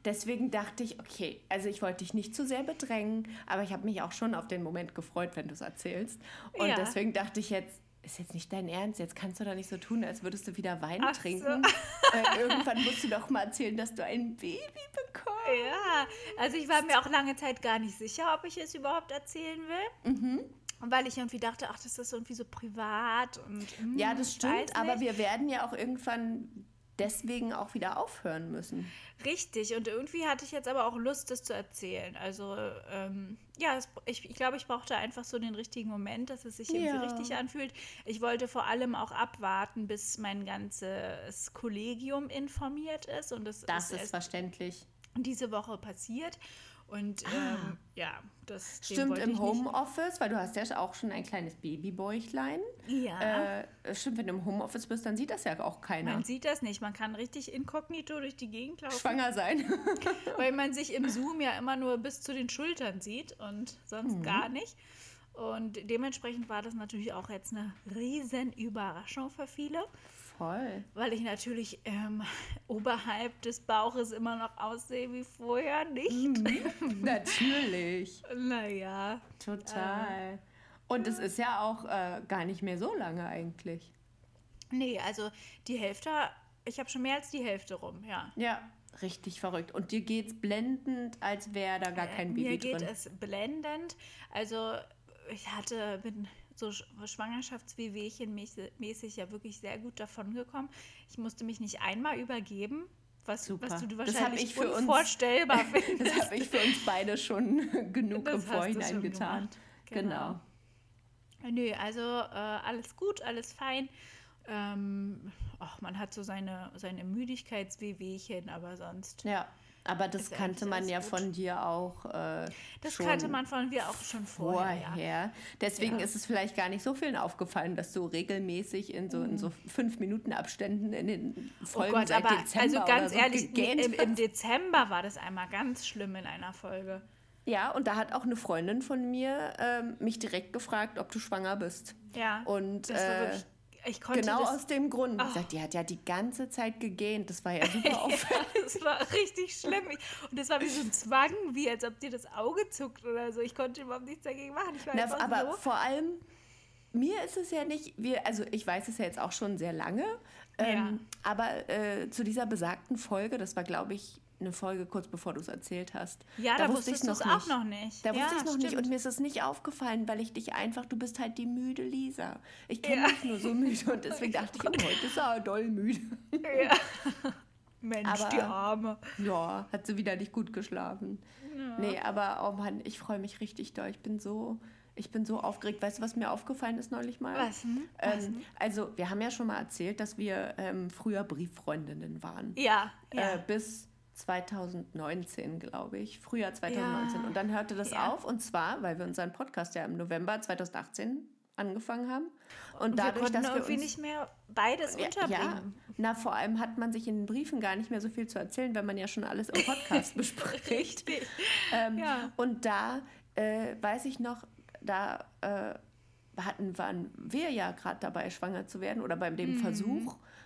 S3: deswegen dachte ich, okay, also ich wollte dich nicht zu sehr bedrängen, aber ich habe mich auch schon auf den Moment gefreut, wenn du es erzählst. Und
S4: Ja.
S3: deswegen dachte ich jetzt, ist jetzt nicht dein Ernst, jetzt kannst du doch nicht so tun, als würdest du wieder Wein
S4: Ach so.
S3: trinken. <laughs> Äh, irgendwann musst du doch mal erzählen, dass du ein Baby bekommst.
S4: Ja, also ich war mir auch lange Zeit gar nicht sicher, ob ich es überhaupt erzählen will.
S3: Mhm.
S4: Und weil ich irgendwie dachte, ach, das ist irgendwie so privat und hm,
S3: Ja, das stimmt, aber wir werden ja auch irgendwann deswegen auch wieder aufhören müssen.
S4: Richtig, und irgendwie hatte ich jetzt aber auch Lust, das zu erzählen. Also, ähm, ja, es, ich, ich glaube, ich brauchte einfach so den richtigen Moment, dass es sich irgendwie
S3: Ja.
S4: richtig anfühlt. Ich wollte vor allem auch abwarten, bis mein ganzes Kollegium informiert ist. Und das,
S3: Das
S4: ist
S3: ist
S4: erst
S3: verständlich.
S4: diese Woche passiert. Und ähm, ja, das
S3: Ah. Stimmt, im Homeoffice, weil du hast ja auch schon ein kleines Babybäuchlein.
S4: Ja.
S3: Äh, stimmt, wenn du im Homeoffice bist, dann sieht das ja auch keiner.
S4: Man sieht das nicht. Man kann richtig inkognito durch die Gegend laufen,
S3: Schwanger sein. <laughs>
S4: weil man sich im <laughs> Zoom ja immer nur bis zu den Schultern sieht und sonst
S3: Mhm.
S4: gar nicht. Und dementsprechend war das natürlich auch jetzt eine riesen Überraschung für viele,
S3: Voll.
S4: weil ich natürlich ähm, <laughs> oberhalb des Bauches immer noch aussehe wie vorher, nicht?
S3: Mhm. <laughs> Natürlich.
S4: Naja,
S3: Total. Und es ist ja auch äh, gar nicht mehr so lange eigentlich.
S4: nee, also die Hälfte, ich habe schon mehr als die Hälfte rum, ja.
S3: Ja, richtig verrückt. Und dir geht's blendend, als wäre da gar kein Baby
S4: Mir geht
S3: drin.
S4: es blendend. Also ich hatte, bin so Sch- Schwangerschaftswehwehchen mäßig ja wirklich sehr gut davon gekommen. Ich musste mich nicht einmal übergeben, was,
S3: Super.
S4: was du wahrscheinlich
S3: ich für uns- <laughs>
S4: findest.
S3: Das habe ich für uns beide schon <laughs> genug
S4: Das
S3: im Vorhinein getan.
S4: gemacht.
S3: Genau.
S4: Nö, also äh, alles gut, alles fein. Ähm, ach, man hat so seine, seine Müdigkeitswehwehchen, aber sonst.
S3: Ja, aber das
S4: Ist
S3: kannte man ja
S4: gut.
S3: von dir auch äh,
S4: Das
S3: schon
S4: kannte man von mir auch schon vorher.
S3: vorher.
S4: Ja.
S3: Deswegen
S4: Ja.
S3: ist es vielleicht gar nicht so vielen aufgefallen, dass du regelmäßig in so, in so fünf Minuten Abständen in den
S4: Mhm. Oh
S3: Folgen
S4: Gott,
S3: seit
S4: aber
S3: Dezember
S4: also ganz
S3: so
S4: ehrlich, im, im. Dezember war das einmal ganz schlimm in einer Folge.
S3: Ja, und da hat auch eine Freundin von mir ähm, mich direkt gefragt, ob du schwanger bist.
S4: Ja.
S3: Und
S4: das war
S3: äh,
S4: wirklich, ich konnte
S3: genau aus dem Grund.
S4: Oh.
S3: Sie sagt, die hat ja die ganze Zeit gegähnt. Das war ja <laughs> super auffällig.
S4: das war richtig schlimm. Und das war wie so ein Zwang, wie als ob dir das Auge zuckt oder so. Ich konnte überhaupt nichts dagegen machen.
S3: Na, aber
S4: so.
S3: vor allem, mir ist es ja nicht, wir, also ich weiß es ja jetzt auch schon sehr lange, ähm, aber äh, zu dieser besagten Folge, das war glaube ich eine Folge kurz bevor du es erzählt hast.
S4: Ja, da,
S3: wusste
S4: wusstest
S3: ich's
S4: du es auch noch nicht.
S3: Da
S4: ja,
S3: wusste ich noch nicht
S4: stimmt.
S3: und mir ist es nicht aufgefallen, weil ich dich einfach, du bist halt die müde Lisa. Ich kenne
S4: Ja.
S3: dich nur so müde und deswegen <laughs> dachte ich, oh, heute ist er doll müde.
S4: Ja. <laughs> Mensch,
S3: Aber-
S4: die Arme.
S3: Ja, hat sie wieder nicht gut geschlafen. Nee, aber oh Mann, ich freue mich richtig doll. Ich bin so, ich bin so aufgeregt. Weißt du, was mir aufgefallen ist neulich mal?
S4: Was denn? Was
S3: Ähm, also, wir haben ja schon mal erzählt, dass wir ähm, früher Brieffreundinnen waren.
S4: Ja, ja.
S3: Äh, bis 2019, glaube ich. Frühjahr 2019.
S4: Ja.
S3: Und dann hörte das
S4: Ja.
S3: auf. Und zwar, weil wir unseren Podcast ja im November 2018 angefangen haben. Und,
S4: Und
S3: dadurch,
S4: wir konnten
S3: dass wir
S4: irgendwie
S3: uns
S4: nicht mehr beides unterbringen.
S3: ja, na vor allem hat man sich in den Briefen gar nicht mehr so viel zu erzählen, wenn man ja schon alles im Podcast <laughs> bespricht. Ähm,
S4: Ja.
S3: Und da äh, weiß ich noch, da äh, hatten, waren wir ja gerade dabei, schwanger zu werden oder bei
S4: Mhm.
S3: dem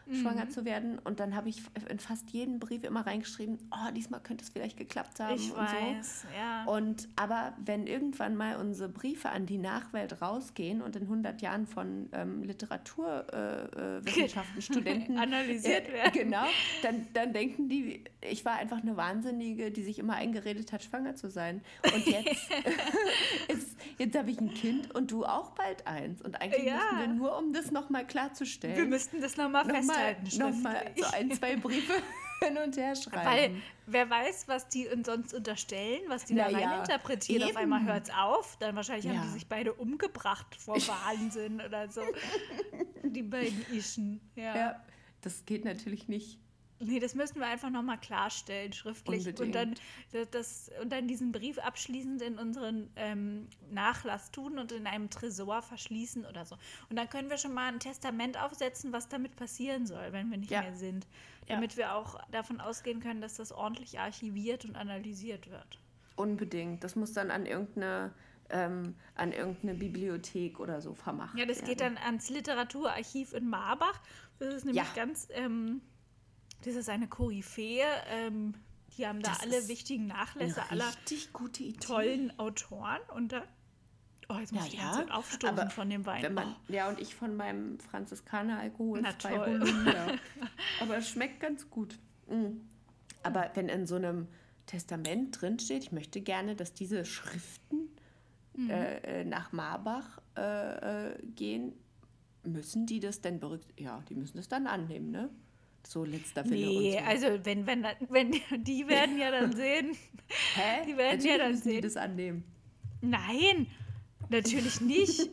S3: Versuch, schwanger zu werden. Und dann habe ich in fast jeden Brief immer reingeschrieben, oh, diesmal könnte es vielleicht geklappt haben
S4: Ich
S3: und
S4: weiß, ja.
S3: so. Und aber wenn irgendwann mal unsere Briefe an die Nachwelt rausgehen und in 100 Jahren von ähm, Literaturwissenschaften äh, <laughs> Wissenschaften Studenten
S4: Analysiert
S3: äh, <laughs>
S4: werden.
S3: Genau, dann, dann denken die, ich war einfach eine Wahnsinnige, die sich immer eingeredet hat, schwanger zu sein. Und jetzt, <laughs> ist, jetzt habe ich ein Kind und du auch bald eins. Und eigentlich
S4: Ja.
S3: müssen wir nur, um das nochmal klarzustellen,
S4: wir müssten das nochmal
S3: nochmal
S4: festhalten.
S3: Noch mal
S4: schriftlich.
S3: so ein, zwei Briefe <laughs> hin und her schreiben.
S4: Weil wer weiß, was die uns sonst unterstellen, was die da
S3: Na ja,
S4: reininterpretieren. Auf
S3: eben.
S4: einmal hört es auf. Dann wahrscheinlich haben
S3: Ja.
S4: die sich beide umgebracht vor Wahnsinn oder so. <laughs> Die beiden Ischen. Ja.
S3: Ja, das geht natürlich nicht.
S4: Nee, das müssen wir einfach nochmal klarstellen, schriftlich. Und dann, das, und dann diesen Brief abschließend in unseren ähm, Nachlass tun und in einem Tresor verschließen oder so. Und dann können wir schon mal ein Testament aufsetzen, was damit passieren soll, wenn wir nicht
S3: Ja.
S4: mehr sind.
S3: Ja.
S4: Damit wir auch davon ausgehen können, dass das ordentlich archiviert und analysiert wird.
S3: Unbedingt. Das muss dann an irgendeine, ähm, an irgendeine Bibliothek oder so vermacht
S4: Ja, das
S3: werden.
S4: geht dann ans Literaturarchiv in Marbach. Das ist nämlich
S3: Ja.
S4: ganz, ähm, das ist eine Koryphäe. Ähm, die haben da
S3: Das
S4: alle wichtigen Nachlässe aller tollen Autoren. Und da, oh, jetzt muss
S3: Ja,
S4: ich die
S3: ja,
S4: ganze Zeit aufstoßen von dem Wein.
S3: Man,
S4: oh.
S3: Ja, und ich von meinem Franziskaner Alkohol
S4: Na
S3: frei
S4: toll.
S3: Holunder. <laughs> Aber es schmeckt ganz gut. Mm. Aber wenn in so einem Testament drinsteht, ich möchte gerne, dass diese Schriften
S4: Mhm.
S3: äh, äh, nach Marbach äh, äh, gehen, müssen die das denn berücksichtigen? Ja, die müssen das dann annehmen, ne? So letzter Wille
S4: Nee,
S3: und so.
S4: also wenn, wenn, wenn, <laughs> die werden ja dann sehen.
S3: Hä? <laughs>
S4: die werden ja
S3: Natürlich
S4: dann
S3: müssen die
S4: sehen.
S3: das annehmen.
S4: Nein, natürlich nicht.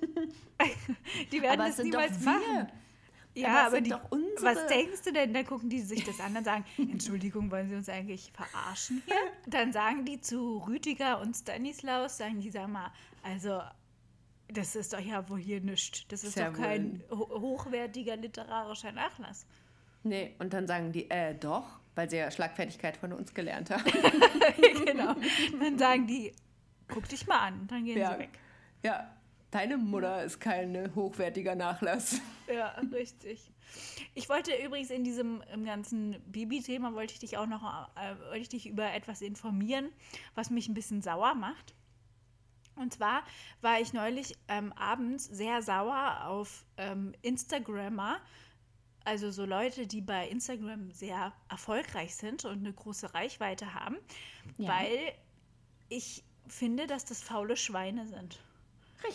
S4: <laughs> die werden
S3: Aber doch
S4: niemals machen. Ja,
S3: Aber
S4: aber die, was denkst du denn? Dann gucken die sich das an und sagen, Entschuldigung, wollen Sie uns eigentlich verarschen hier? Dann sagen die zu Rüdiger und Stanislaus, sagen die, sag mal, also das ist doch ja wohl hier nichts. Das ist
S3: Sehr
S4: doch kein ho hochwertiger literarischer Nachlass.
S3: Nee, und dann sagen die, äh, doch, weil sie ja Schlagfertigkeit von uns gelernt haben. <laughs>
S4: genau. Dann sagen die, guck dich mal an, dann gehen
S3: Ja.
S4: sie weg.
S3: Ja, deine Mutter ist kein hochwertiger Nachlass.
S4: Ja, richtig. Ich wollte übrigens in diesem im ganzen Baby-Thema wollte ich dich auch noch äh, wollte ich dich über etwas informieren, was mich ein bisschen sauer macht. Und zwar war ich neulich ähm, abends sehr sauer auf ähm, Instagrammer, also so Leute, die bei Instagram sehr erfolgreich sind und eine große Reichweite haben,
S3: Ja.
S4: weil ich finde, dass das faule Schweine sind.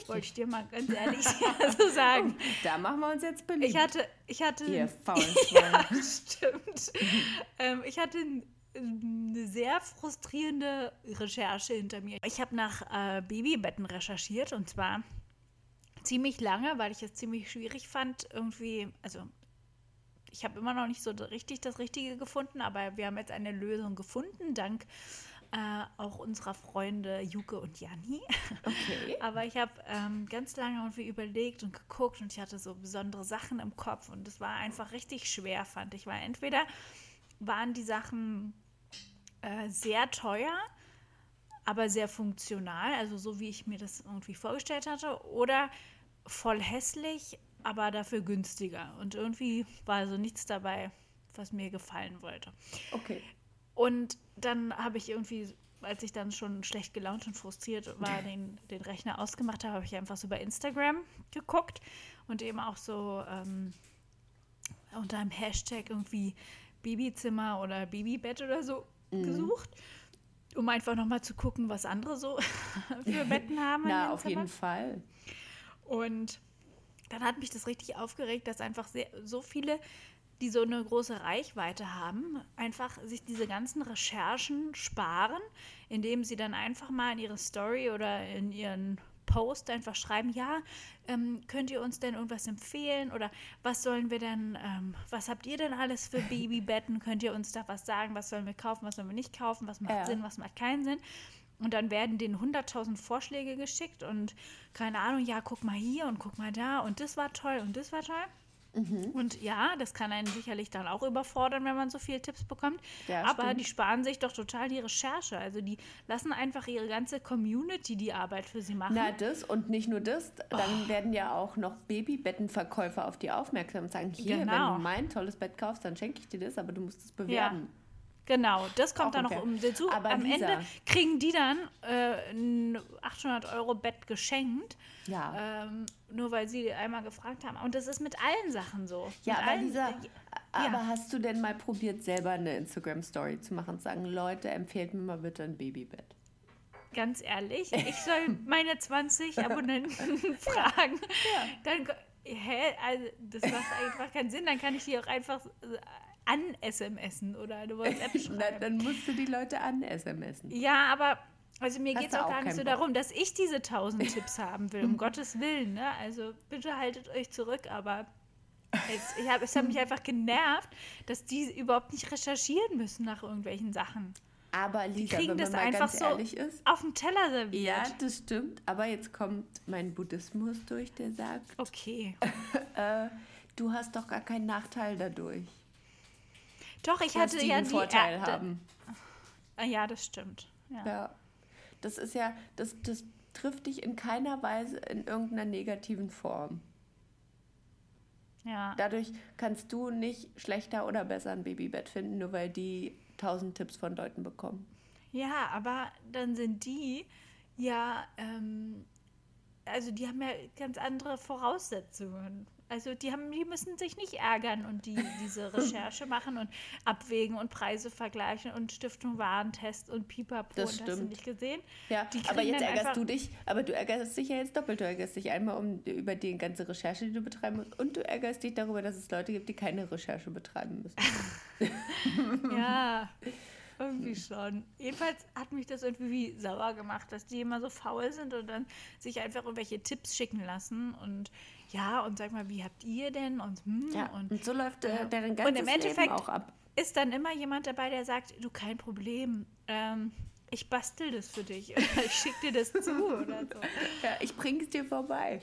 S4: Wollte ich dir mal ganz ehrlich <laughs> so sagen.
S3: Da machen wir uns jetzt beliebt.
S4: Ich hatte, ich hatte,
S3: Ihr faulen <laughs>
S4: ja,
S3: Schweine.
S4: stimmt. ähm, ich hatte eine sehr frustrierende Recherche hinter mir. Ich habe nach äh, Babybetten recherchiert und zwar ziemlich lange, weil ich es ziemlich schwierig fand, irgendwie, also ich habe immer noch nicht so richtig das Richtige gefunden, aber wir haben jetzt eine Lösung gefunden, dank äh, auch unserer Freunde Juke und Janni.
S3: Okay. <laughs>
S4: Aber ich habe ähm, ganz lange irgendwie überlegt und geguckt und ich hatte so besondere Sachen im Kopf und es war einfach richtig schwer, fand ich. Weil entweder waren die Sachen äh, sehr teuer, aber sehr funktional, also so wie ich mir das irgendwie vorgestellt hatte, oder voll hässlich, aber dafür günstiger. Und irgendwie war also nichts dabei, was mir gefallen wollte.
S3: Okay.
S4: Und dann habe ich irgendwie, als ich dann schon schlecht gelaunt und frustriert war, <laughs> den, den Rechner ausgemacht habe, habe ich einfach so bei Instagram geguckt und eben auch so ähm, unter einem Hashtag irgendwie Babyzimmer oder Babybett oder so gesucht, um einfach nochmal zu gucken, was andere so <laughs> für <laughs> Betten haben.
S3: Na, auf jeden
S4: Zimmern.
S3: Fall.
S4: Und dann hat mich das richtig aufgeregt, dass einfach sehr, so viele, die so eine große Reichweite haben, einfach sich diese ganzen Recherchen sparen, indem sie dann einfach mal in ihre Story oder in ihren Post einfach schreiben, ja, ähm, könnt ihr uns denn irgendwas empfehlen oder was sollen wir denn, ähm, was habt ihr denn alles für <laughs> Babybetten? Könnt ihr uns da was sagen, was sollen wir kaufen, was sollen wir nicht kaufen, was macht
S3: Ja.
S4: Sinn, was macht keinen Sinn? Und dann werden denen 100.000 Vorschläge geschickt und keine Ahnung, ja, guck mal hier und guck mal da und das war toll und das war toll.
S3: Mhm.
S4: Und ja, das kann einen sicherlich dann auch überfordern, wenn man so viele Tipps bekommt.
S3: Ja,
S4: Aber
S3: stimmt.
S4: die sparen sich doch total die Recherche. Also die lassen einfach ihre ganze Community die Arbeit für sie machen.
S3: Na, das und nicht nur das,
S4: Oh.
S3: dann werden ja auch noch Babybettenverkäufer auf die aufmerksam und sagen, hier,
S4: Genau.
S3: wenn du mein tolles Bett kaufst, dann schenke ich dir das, aber du musst es bewerben.
S4: Genau, das kommt dann noch um dazu.
S3: Aber
S4: Am
S3: Lisa-
S4: Ende kriegen die dann äh, ein 800 Euro Bett geschenkt,
S3: Ja.
S4: ähm, nur weil sie einmal gefragt haben. Und das ist mit allen Sachen so.
S3: Ja,
S4: mit
S3: aber
S4: allen,
S3: Lisa,
S4: äh,
S3: aber hast du denn mal probiert, selber eine Instagram-Story zu machen und sagen, Leute, empfehlt mir mal bitte ein Babybett?
S4: ganz ehrlich, ich soll <laughs> meine 20 Abonnenten <laughs> <laughs> fragen. Dann, hä? Also, das macht einfach keinen Sinn. Dann kann ich die auch einfach äh, an-SMSen oder eine WhatsApp <laughs>
S3: Na,
S4: schreiben.
S3: dann musst du die Leute an SMSen.
S4: Ja, aber also mir geht es auch
S3: auch
S4: gar nicht so
S3: Bock?
S4: darum, dass ich diese 1000 <laughs> Tipps haben will, um Gottes Willen. Ne? Also bitte haltet euch zurück, aber Es, ich hab, es hat mich einfach genervt, dass die überhaupt nicht recherchieren müssen nach irgendwelchen Sachen.
S3: Aber Lisa,
S4: kriegen
S3: wenn
S4: das einfach
S3: ganz
S4: so
S3: ist.
S4: auf dem Teller serviert.
S3: Ja, das stimmt. Aber jetzt kommt mein Buddhismus durch, der sagt,
S4: Okay. <laughs>
S3: du hast doch gar keinen Nachteil dadurch.
S4: Doch, ich hatte ja die
S3: Vorteil
S4: Erde-
S3: haben.
S4: Ah, Ja, das stimmt. Ja.
S3: Ja. Das ist ja, das, das trifft dich in keiner Weise in irgendeiner negativen Form.
S4: ja.
S3: Dadurch kannst du nicht schlechter oder besser ein Babybett finden, nur weil die tausend Tipps von Leuten bekommen.
S4: Ja, aber dann sind die ja, ähm, also die haben ja ganz andere Voraussetzungen. Also die haben, die müssen sich nicht ärgern und die diese <laughs> Recherche machen und abwägen und Preise vergleichen und Stiftung Warentest und Pipapo
S3: Das
S4: und hast du
S3: stimmt.
S4: nicht gesehen?
S3: Ja,
S4: Die
S3: aber jetzt ärgerst du dich, aber du ärgerst dich ja jetzt doppelt. Du ärgerst dich einmal um, über die ganze Recherche, die du betreiben musst, und du ärgerst dich darüber, dass es Leute gibt, die keine Recherche betreiben müssen. <laughs>
S4: Ja, <laughs> irgendwie schon. Jedenfalls hat mich das irgendwie sauer gemacht, dass die immer so faul sind und dann sich einfach irgendwelche Tipps schicken lassen und ja, und sag mal, wie habt ihr denn? Und, hm,
S3: Ja,
S4: und
S3: und, so läuft äh,
S4: ja.
S3: deren
S4: Und
S3: ganzes
S4: im Endeffekt-
S3: Leben auch ab.
S4: ist dann immer jemand dabei, der sagt, du, kein Problem, ähm, ich bastel das für dich. <laughs> ich schick dir das zu oder so. <laughs>
S3: Ja, ich bring's dir vorbei.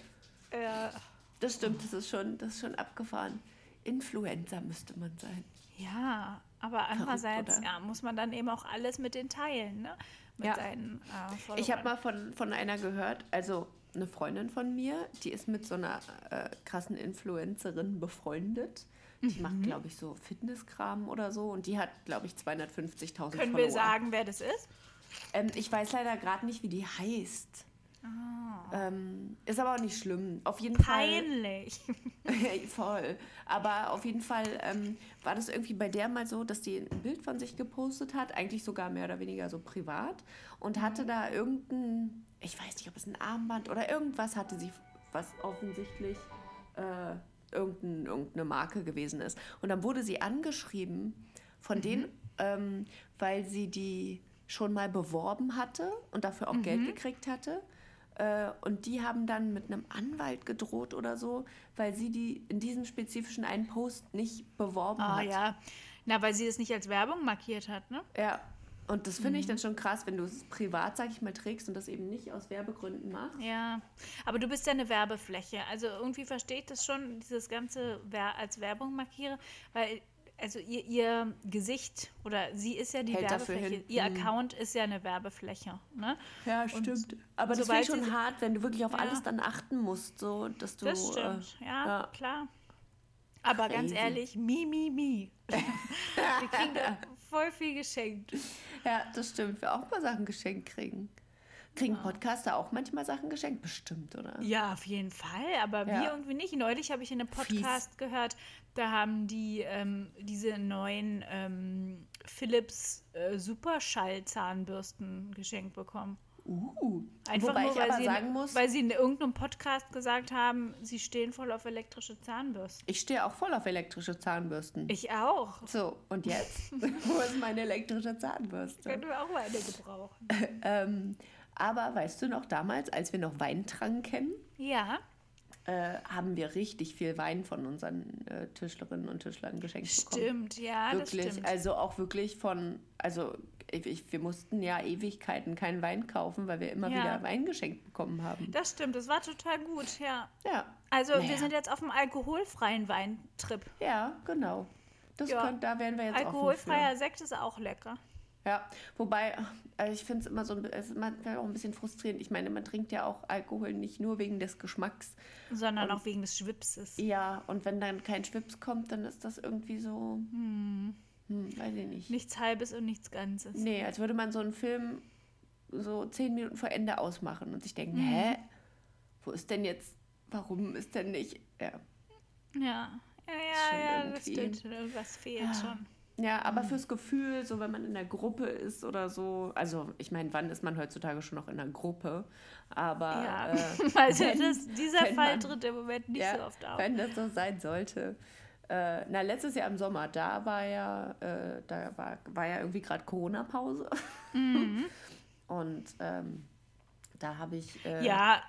S4: Äh,
S3: Das stimmt, das ist schon, das ist schon abgefahren. Influencer müsste man sein.
S4: ja, aber andererseits ja, muss man dann eben auch alles mit den teilen, ne? Mit
S3: Ja.
S4: seinen äh,
S3: Ich habe mal von, von einer gehört, also eine Freundin von mir, die ist mit so einer äh, krassen Influencerin befreundet. Die
S4: Mhm.
S3: macht, glaube ich, so Fitnesskram oder so und die hat, glaube ich, 250.000 Follower.
S4: Können wir sagen, wer das ist?
S3: Ähm, ich weiß leider gerade nicht, wie die heißt. Ähm, ist aber auch nicht schlimm. Auf jeden
S4: Peinlich.
S3: Fall. <laughs> Voll. Aber auf jeden Fall ähm, war das irgendwie bei der mal so, dass die ein Bild von sich gepostet hat, eigentlich sogar mehr oder weniger so privat und hatte da irgendein, ich weiß nicht, ob es ein Armband oder irgendwas hatte sie, was offensichtlich äh, irgendein, irgendeine Marke gewesen ist. Und dann wurde sie angeschrieben von denen, ähm, weil sie die schon mal beworben hatte und dafür auch Geld gekriegt hatte. Äh, Und die haben dann mit einem Anwalt gedroht oder so, weil sie die in diesem spezifischen einen Post nicht beworben
S4: Ah
S3: hat.
S4: ja. Na, weil sie es nicht als Werbung markiert hat, ne?
S3: Ja. Und das finde
S4: Mhm.
S3: ich dann schon krass, wenn du es privat, sag ich mal, trägst und das eben nicht aus Werbegründen machst.
S4: Ja, aber du bist ja eine Werbefläche. Also irgendwie verstehe ich das schon, dieses ganze Wer als Werbung markiere, weil also ihr, ihr Gesicht oder sie ist ja die
S3: Hält
S4: Werbefläche. Ihr
S3: Mhm.
S4: Account ist ja eine Werbefläche. Ne?
S3: Ja,
S4: Und
S3: stimmt. Aber das ich schon
S4: sie-
S3: hart, wenn du wirklich auf
S4: Ja.
S3: alles dann achten musst, so dass du.
S4: Das stimmt,
S3: Äh,
S4: ja,
S3: ja.
S4: klar. Aber ganz
S3: Crazy.
S4: ehrlich, mi, mi, mi. <laughs> Wir kriegen da voll viel geschenkt.
S3: ja, das stimmt. Wir auch mal Sachen geschenkt kriegen. Kriegen Podcaster auch manchmal Sachen geschenkt? Bestimmt, oder?
S4: Ja, auf jeden Fall, aber
S3: Ja.
S4: wir irgendwie nicht. Neulich habe ich in einem Podcast gehört, da haben die ähm, diese neuen ähm, Philips äh, Superschall-Zahnbürsten geschenkt bekommen.
S3: Uh.
S4: Einfach
S3: Wobei
S4: nur,
S3: ich
S4: weil,
S3: aber
S4: sie,
S3: sagen muss,
S4: weil sie in irgendeinem Podcast gesagt haben, sie stehen voll auf elektrische Zahnbürsten.
S3: ich stehe auch voll auf elektrische Zahnbürsten.
S4: Ich auch.
S3: So, und jetzt? <laughs> <laughs> Wo ist meine elektrische Zahnbürste?
S4: Können wir auch mal eine gebrauchen. <laughs>
S3: Ähm, aber weißt du noch, damals, als wir noch Wein tranken,
S4: Ja,
S3: äh, haben wir richtig viel Wein von unseren äh, Tischlerinnen und Tischlern geschenkt bekommen.
S4: stimmt, ja, das
S3: Wirklich,
S4: stimmt.
S3: also auch wirklich von, also ich, wir mussten ja Ewigkeiten keinen Wein kaufen, weil wir immer
S4: Ja.
S3: wieder Wein geschenkt bekommen haben.
S4: Das stimmt, das war total gut, ja.
S3: Ja,
S4: Also wir
S3: Naja.
S4: sind jetzt auf einem alkoholfreien Weintrip.
S3: ja, genau. Das
S4: Ja.
S3: könnt, da wären wir jetzt
S4: Alkoholfreier Sekt ist auch lecker.
S3: Ja, wobei, also ich finde es immer so ein, es ist manchmal auch ein bisschen frustrierend. Ich meine, man trinkt ja auch Alkohol nicht nur wegen des Geschmacks.
S4: Sondern
S3: Und-
S4: auch wegen des Schwipses.
S3: Ja, und wenn dann kein Schwips kommt, dann ist das irgendwie so, hm, weiß ich nicht.
S4: Nichts Halbes und nichts Ganzes.
S3: Nee, als würde man so einen Film so zehn Minuten vor Ende ausmachen und sich denken, hä? Wo ist denn jetzt, warum ist denn nicht, ja.
S4: Ja, ja, ja, ja das stimmt. Irgendwas fehlt
S3: Ja.
S4: schon.
S3: Ja, aber
S4: Mhm.
S3: fürs Gefühl, so wenn man in der Gruppe ist oder so, also ich meine, wann ist man heutzutage schon noch in einer Gruppe? Aber
S4: Ja,
S3: äh, <laughs>
S4: also
S3: wenn-
S4: das, dieser
S3: wenn
S4: Fall
S3: man-
S4: tritt im Moment nicht
S3: ja,
S4: so oft auf.
S3: wenn das so sein sollte. Äh, na, letztes Jahr im Sommer, da war ja, äh, da war, war ja irgendwie gerade Corona-Pause.
S4: Mhm. <laughs>
S3: Und ähm, da habe ich äh,
S4: Ja,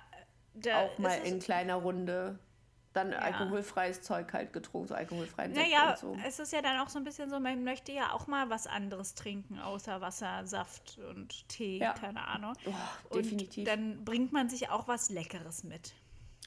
S4: da
S3: auch mal in kleiner Runde dann alkoholfreies Zeug halt getrunken, so alkoholfreien Sekt
S4: Naja,
S3: und so.
S4: es ist ja dann auch so ein bisschen so, man möchte ja auch mal was anderes trinken, außer Wasser, Saft und Tee,
S3: Ja.
S4: keine Ahnung.
S3: Oh,
S4: und
S3: definitiv.
S4: dann bringt man sich auch was Leckeres mit.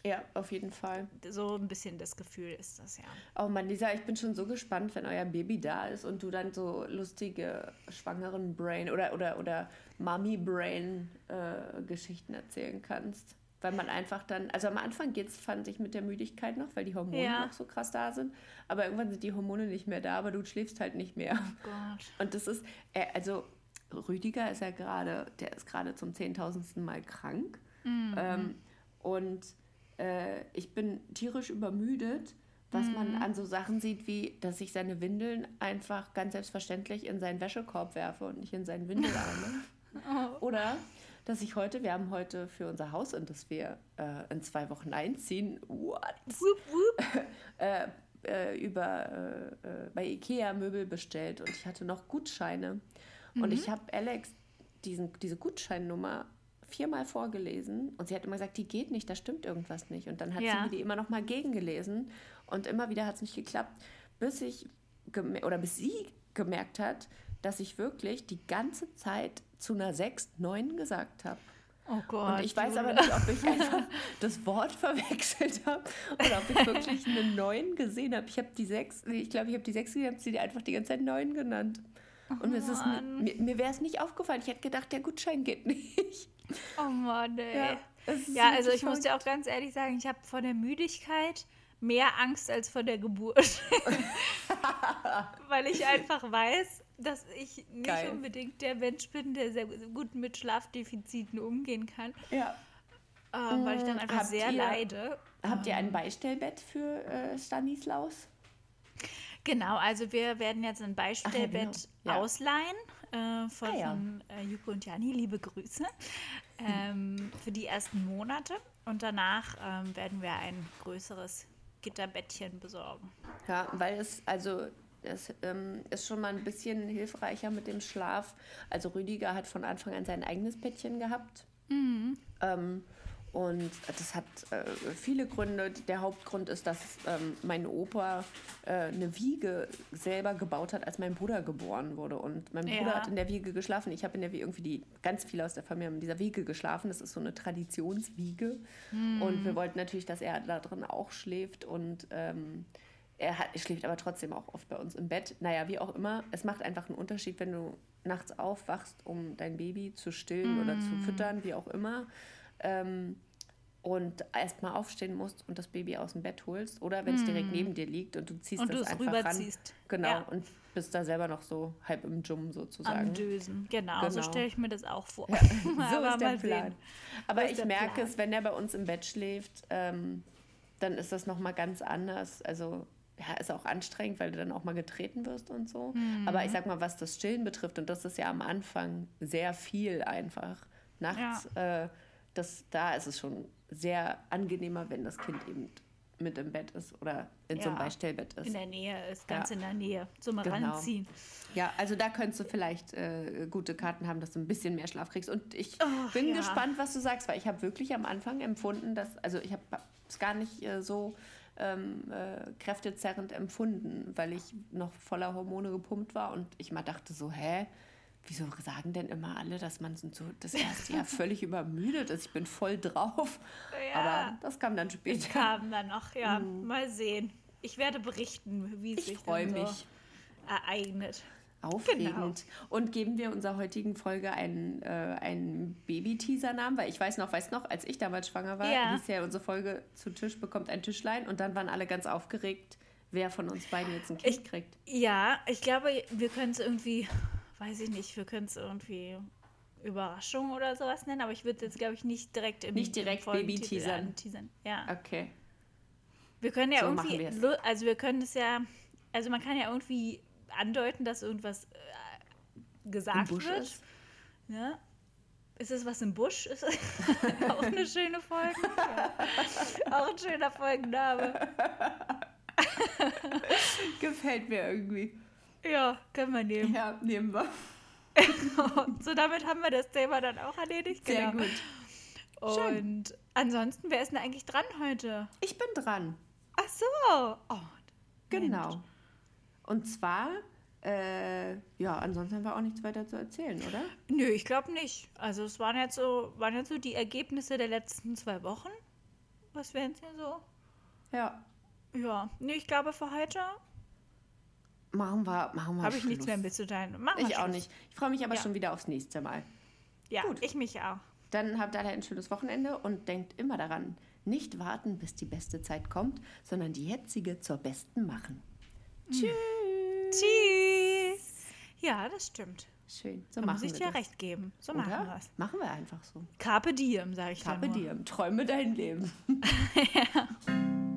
S3: Ja, auf jeden Fall.
S4: So ein bisschen das Gefühl ist das ja.
S3: Oh Mann, Lisa, ich bin schon so gespannt, wenn euer Baby da ist und du dann so lustige schwangeren Brain oder oder oder Brain äh, Geschichten erzählen kannst. Weil man einfach dann, also am Anfang geht's, fand ich, mit der Müdigkeit noch, weil die Hormone
S4: Ja.
S3: noch so krass da sind. Aber irgendwann sind die Hormone nicht mehr da, aber du schläfst halt nicht mehr.
S4: Oh Gott.
S3: Und das ist, äh, also Rüdiger ist ja gerade, der ist gerade zum zehntausendsten Mal krank. Ähm, und äh, ich bin tierisch übermüdet, was man an so Sachen sieht, wie, dass ich seine Windeln einfach ganz selbstverständlich in seinen Wäschekorb werfe und nicht in seinen Windelarme. <laughs> Oder dass ich heute, wir haben heute für unser Haus, in das wir äh, in zwei Wochen einziehen, what?
S4: Wup, wup. <laughs>
S3: äh, äh, über äh, äh, bei Ikea Möbel bestellt und ich hatte noch Gutscheine. Und
S4: Mhm.
S3: ich habe Alex diesen, diese Gutscheinnummer viermal vorgelesen und sie hat immer gesagt, die geht nicht, da stimmt irgendwas nicht. Und dann hat
S4: Ja.
S3: sie die immer noch mal gegengelesen und immer wieder hat es nicht geklappt, bis ich oder bis sie gemerkt hat, dass ich wirklich die ganze Zeit zu einer 6, 9 gesagt habe.
S4: Oh Gott.
S3: Und ich weiß aber nicht, ob ich einfach <laughs> das Wort verwechselt habe oder ob ich wirklich eine 9 gesehen habe. Ich habe die 6, ich glaube, ich habe die 6 gesehen, habe sie einfach die ganze Zeit 9 genannt. Und es ist, mir, mir wäre es nicht aufgefallen. Ich hätte gedacht, der Gutschein geht nicht.
S4: Oh Mann, ey.
S3: ist
S4: Ja, also ich muss dir auch ganz ehrlich sagen, ich habe vor der Müdigkeit mehr Angst als vor der Geburt. <laughs> <laughs> Weil ich einfach weiß, dass ich nicht
S3: Geil.
S4: unbedingt der Mensch bin, der sehr gut mit Schlafdefiziten umgehen kann.
S3: Ja.
S4: Ähm, weil ich dann
S3: Mm,
S4: einfach
S3: habt
S4: sehr
S3: ihr-
S4: leide.
S3: Habt ihr ein Beistellbett für äh, Stanislaus?
S4: Genau, also wir werden jetzt ein Beistellbett
S3: genau. Ja.
S4: ausleihen äh, von,
S3: Ah, ja.
S4: von äh, Juko und Jani. Liebe Grüße. Ähm, für die ersten Monate. Und danach ähm, werden wir ein größeres Gitterbettchen besorgen.
S3: Ja, weil es, also, es ähm, ist schon mal ein bisschen hilfreicher mit dem Schlaf. Also Rüdiger hat von Anfang an sein eigenes Bettchen gehabt. Ähm, und das hat äh, viele Gründe. Der Hauptgrund ist, dass ähm, mein Opa äh, eine Wiege selber gebaut hat, als mein Bruder geboren wurde. Und mein Bruder
S4: Ja.
S3: hat in der Wiege geschlafen. Ich habe in der Wiege irgendwie die, ganz viele aus der Familie haben in dieser Wiege geschlafen. Das ist so eine Traditionswiege. Und wir wollten natürlich, dass er da drin auch schläft. Und ähm, er hat, schläft aber trotzdem auch oft bei uns im Bett. Naja, wie auch immer. Es macht einfach einen Unterschied, wenn du nachts aufwachst, um dein Baby zu stillen oder zu füttern, wie auch immer. Ähm, und erstmal aufstehen musst und das Baby aus dem Bett holst. Oder wenn es direkt neben dir liegt und du ziehst
S4: Und
S3: das
S4: es
S3: einfach ran.
S4: rüberziehst.
S3: Genau.
S4: Ja.
S3: Und bist da selber noch so halb im Dschum sozusagen.
S4: Am Dösen. Genau, so
S3: Genau.
S4: stelle ich mir das auch vor. <laughs> <laughs>
S3: so
S4: Aber
S3: ist der Plan.
S4: sehen.
S3: Aber
S4: So
S3: ich merke
S4: Plan.
S3: es, wenn er bei uns im Bett schläft, ähm, dann ist das nochmal ganz anders. Also ja, ist auch anstrengend, weil du dann auch mal getreten wirst und so.
S4: Mhm.
S3: Aber ich sag mal, was das Stillen betrifft, und das ist ja am Anfang sehr viel einfach. Nachts, äh, das, da ist es schon sehr angenehmer, wenn das Kind eben mit im Bett ist oder in so einem
S4: Ja.
S3: Beistellbett ist.
S4: In der Nähe ist, ganz
S3: Ja.
S4: in der Nähe. Zum
S3: Genau.
S4: Ranziehen.
S3: Ja, also da könntest du vielleicht äh, gute Karten haben, dass du ein bisschen mehr Schlaf kriegst. Und ich
S4: Ach,
S3: bin
S4: ja.
S3: gespannt, was du sagst, weil ich habe wirklich am Anfang empfunden, dass, also ich habe es gar nicht äh, so ähm, äh, kräftezerrend empfunden, weil ich noch voller Hormone gepumpt war und ich mal dachte so, hä? Wieso sagen denn immer alle, dass man so das erste Jahr <laughs> völlig übermüdet ist? Ich bin voll drauf.
S4: Ja.
S3: Aber das kam dann später.
S4: Ich kam dann noch, ja. Mal sehen. Ich werde berichten, wie es
S3: Ich
S4: sich
S3: freue
S4: so
S3: mich.
S4: ereignet.
S3: Aufregend.
S4: Genau.
S3: Und geben wir unserer heutigen Folge einen, äh, einen Baby-Teaser-Namen, weil ich weiß noch, weiß noch, als ich damals schwanger war,
S4: Ja.
S3: hieß ja unsere Folge zu Tisch bekommt ein Tischlein und dann waren alle ganz aufgeregt, wer von uns beiden jetzt ein Kind
S4: Ich-
S3: kriegt.
S4: Ja, ich glaube, wir können es irgendwie, weiß ich nicht, wir können es irgendwie Überraschung oder sowas nennen, aber ich würde jetzt, glaube ich, nicht direkt im
S3: Nicht direkt Baby-teasern.
S4: anteasern. Ja.
S3: Okay.
S4: Wir können ja
S3: So
S4: irgendwie, also wir können es ja, also man kann ja irgendwie andeuten, dass irgendwas äh, gesagt wird.
S3: ist.
S4: Ja. Ist es was im Busch? Ist <laughs> auch eine schöne Folge? Ja. Auch ein schöner Folgenname. <laughs>
S3: Gefällt mir irgendwie.
S4: Ja, können wir nehmen.
S3: Ja, nehmen wir. <laughs>
S4: So, damit haben wir das Thema dann auch erledigt.
S3: Sehr
S4: genau.
S3: gut. Schön.
S4: Und ansonsten, wer ist denn eigentlich dran heute?
S3: Ich bin dran.
S4: Ach so. Oh,
S3: Genau.
S4: Mensch.
S3: Und zwar, äh, ja, ansonsten haben wir auch nichts weiter zu erzählen, oder?
S4: Nö, ich glaube nicht. Also es waren jetzt so, waren jetzt so die Ergebnisse der letzten zwei Wochen. Was wären es denn so?
S3: Ja.
S4: Ja, nee, ich glaube für heute
S3: Machen wir, machen wir
S4: habe ich nichts mehr mitzuteilen. Machen wir
S3: Ich auch nicht. Ich freue mich aber
S4: Ja.
S3: schon wieder aufs nächste Mal.
S4: Ja,
S3: Gut.
S4: ich mich auch.
S3: Dann habt alle ein schönes Wochenende und denkt immer daran, nicht warten, bis die beste Zeit kommt, sondern die jetzige zur besten machen. Tschüss.
S4: Tschüss. Ja, das stimmt.
S3: Schön. So
S4: Da
S3: machen
S4: muss ich
S3: wir
S4: dir
S3: das.
S4: recht geben. So machen wir
S3: Oder?
S4: es.
S3: Machen wir einfach so.
S4: Carpe diem, sage ich
S3: Carpe diem. Träume dein Leben. <laughs> <laughs>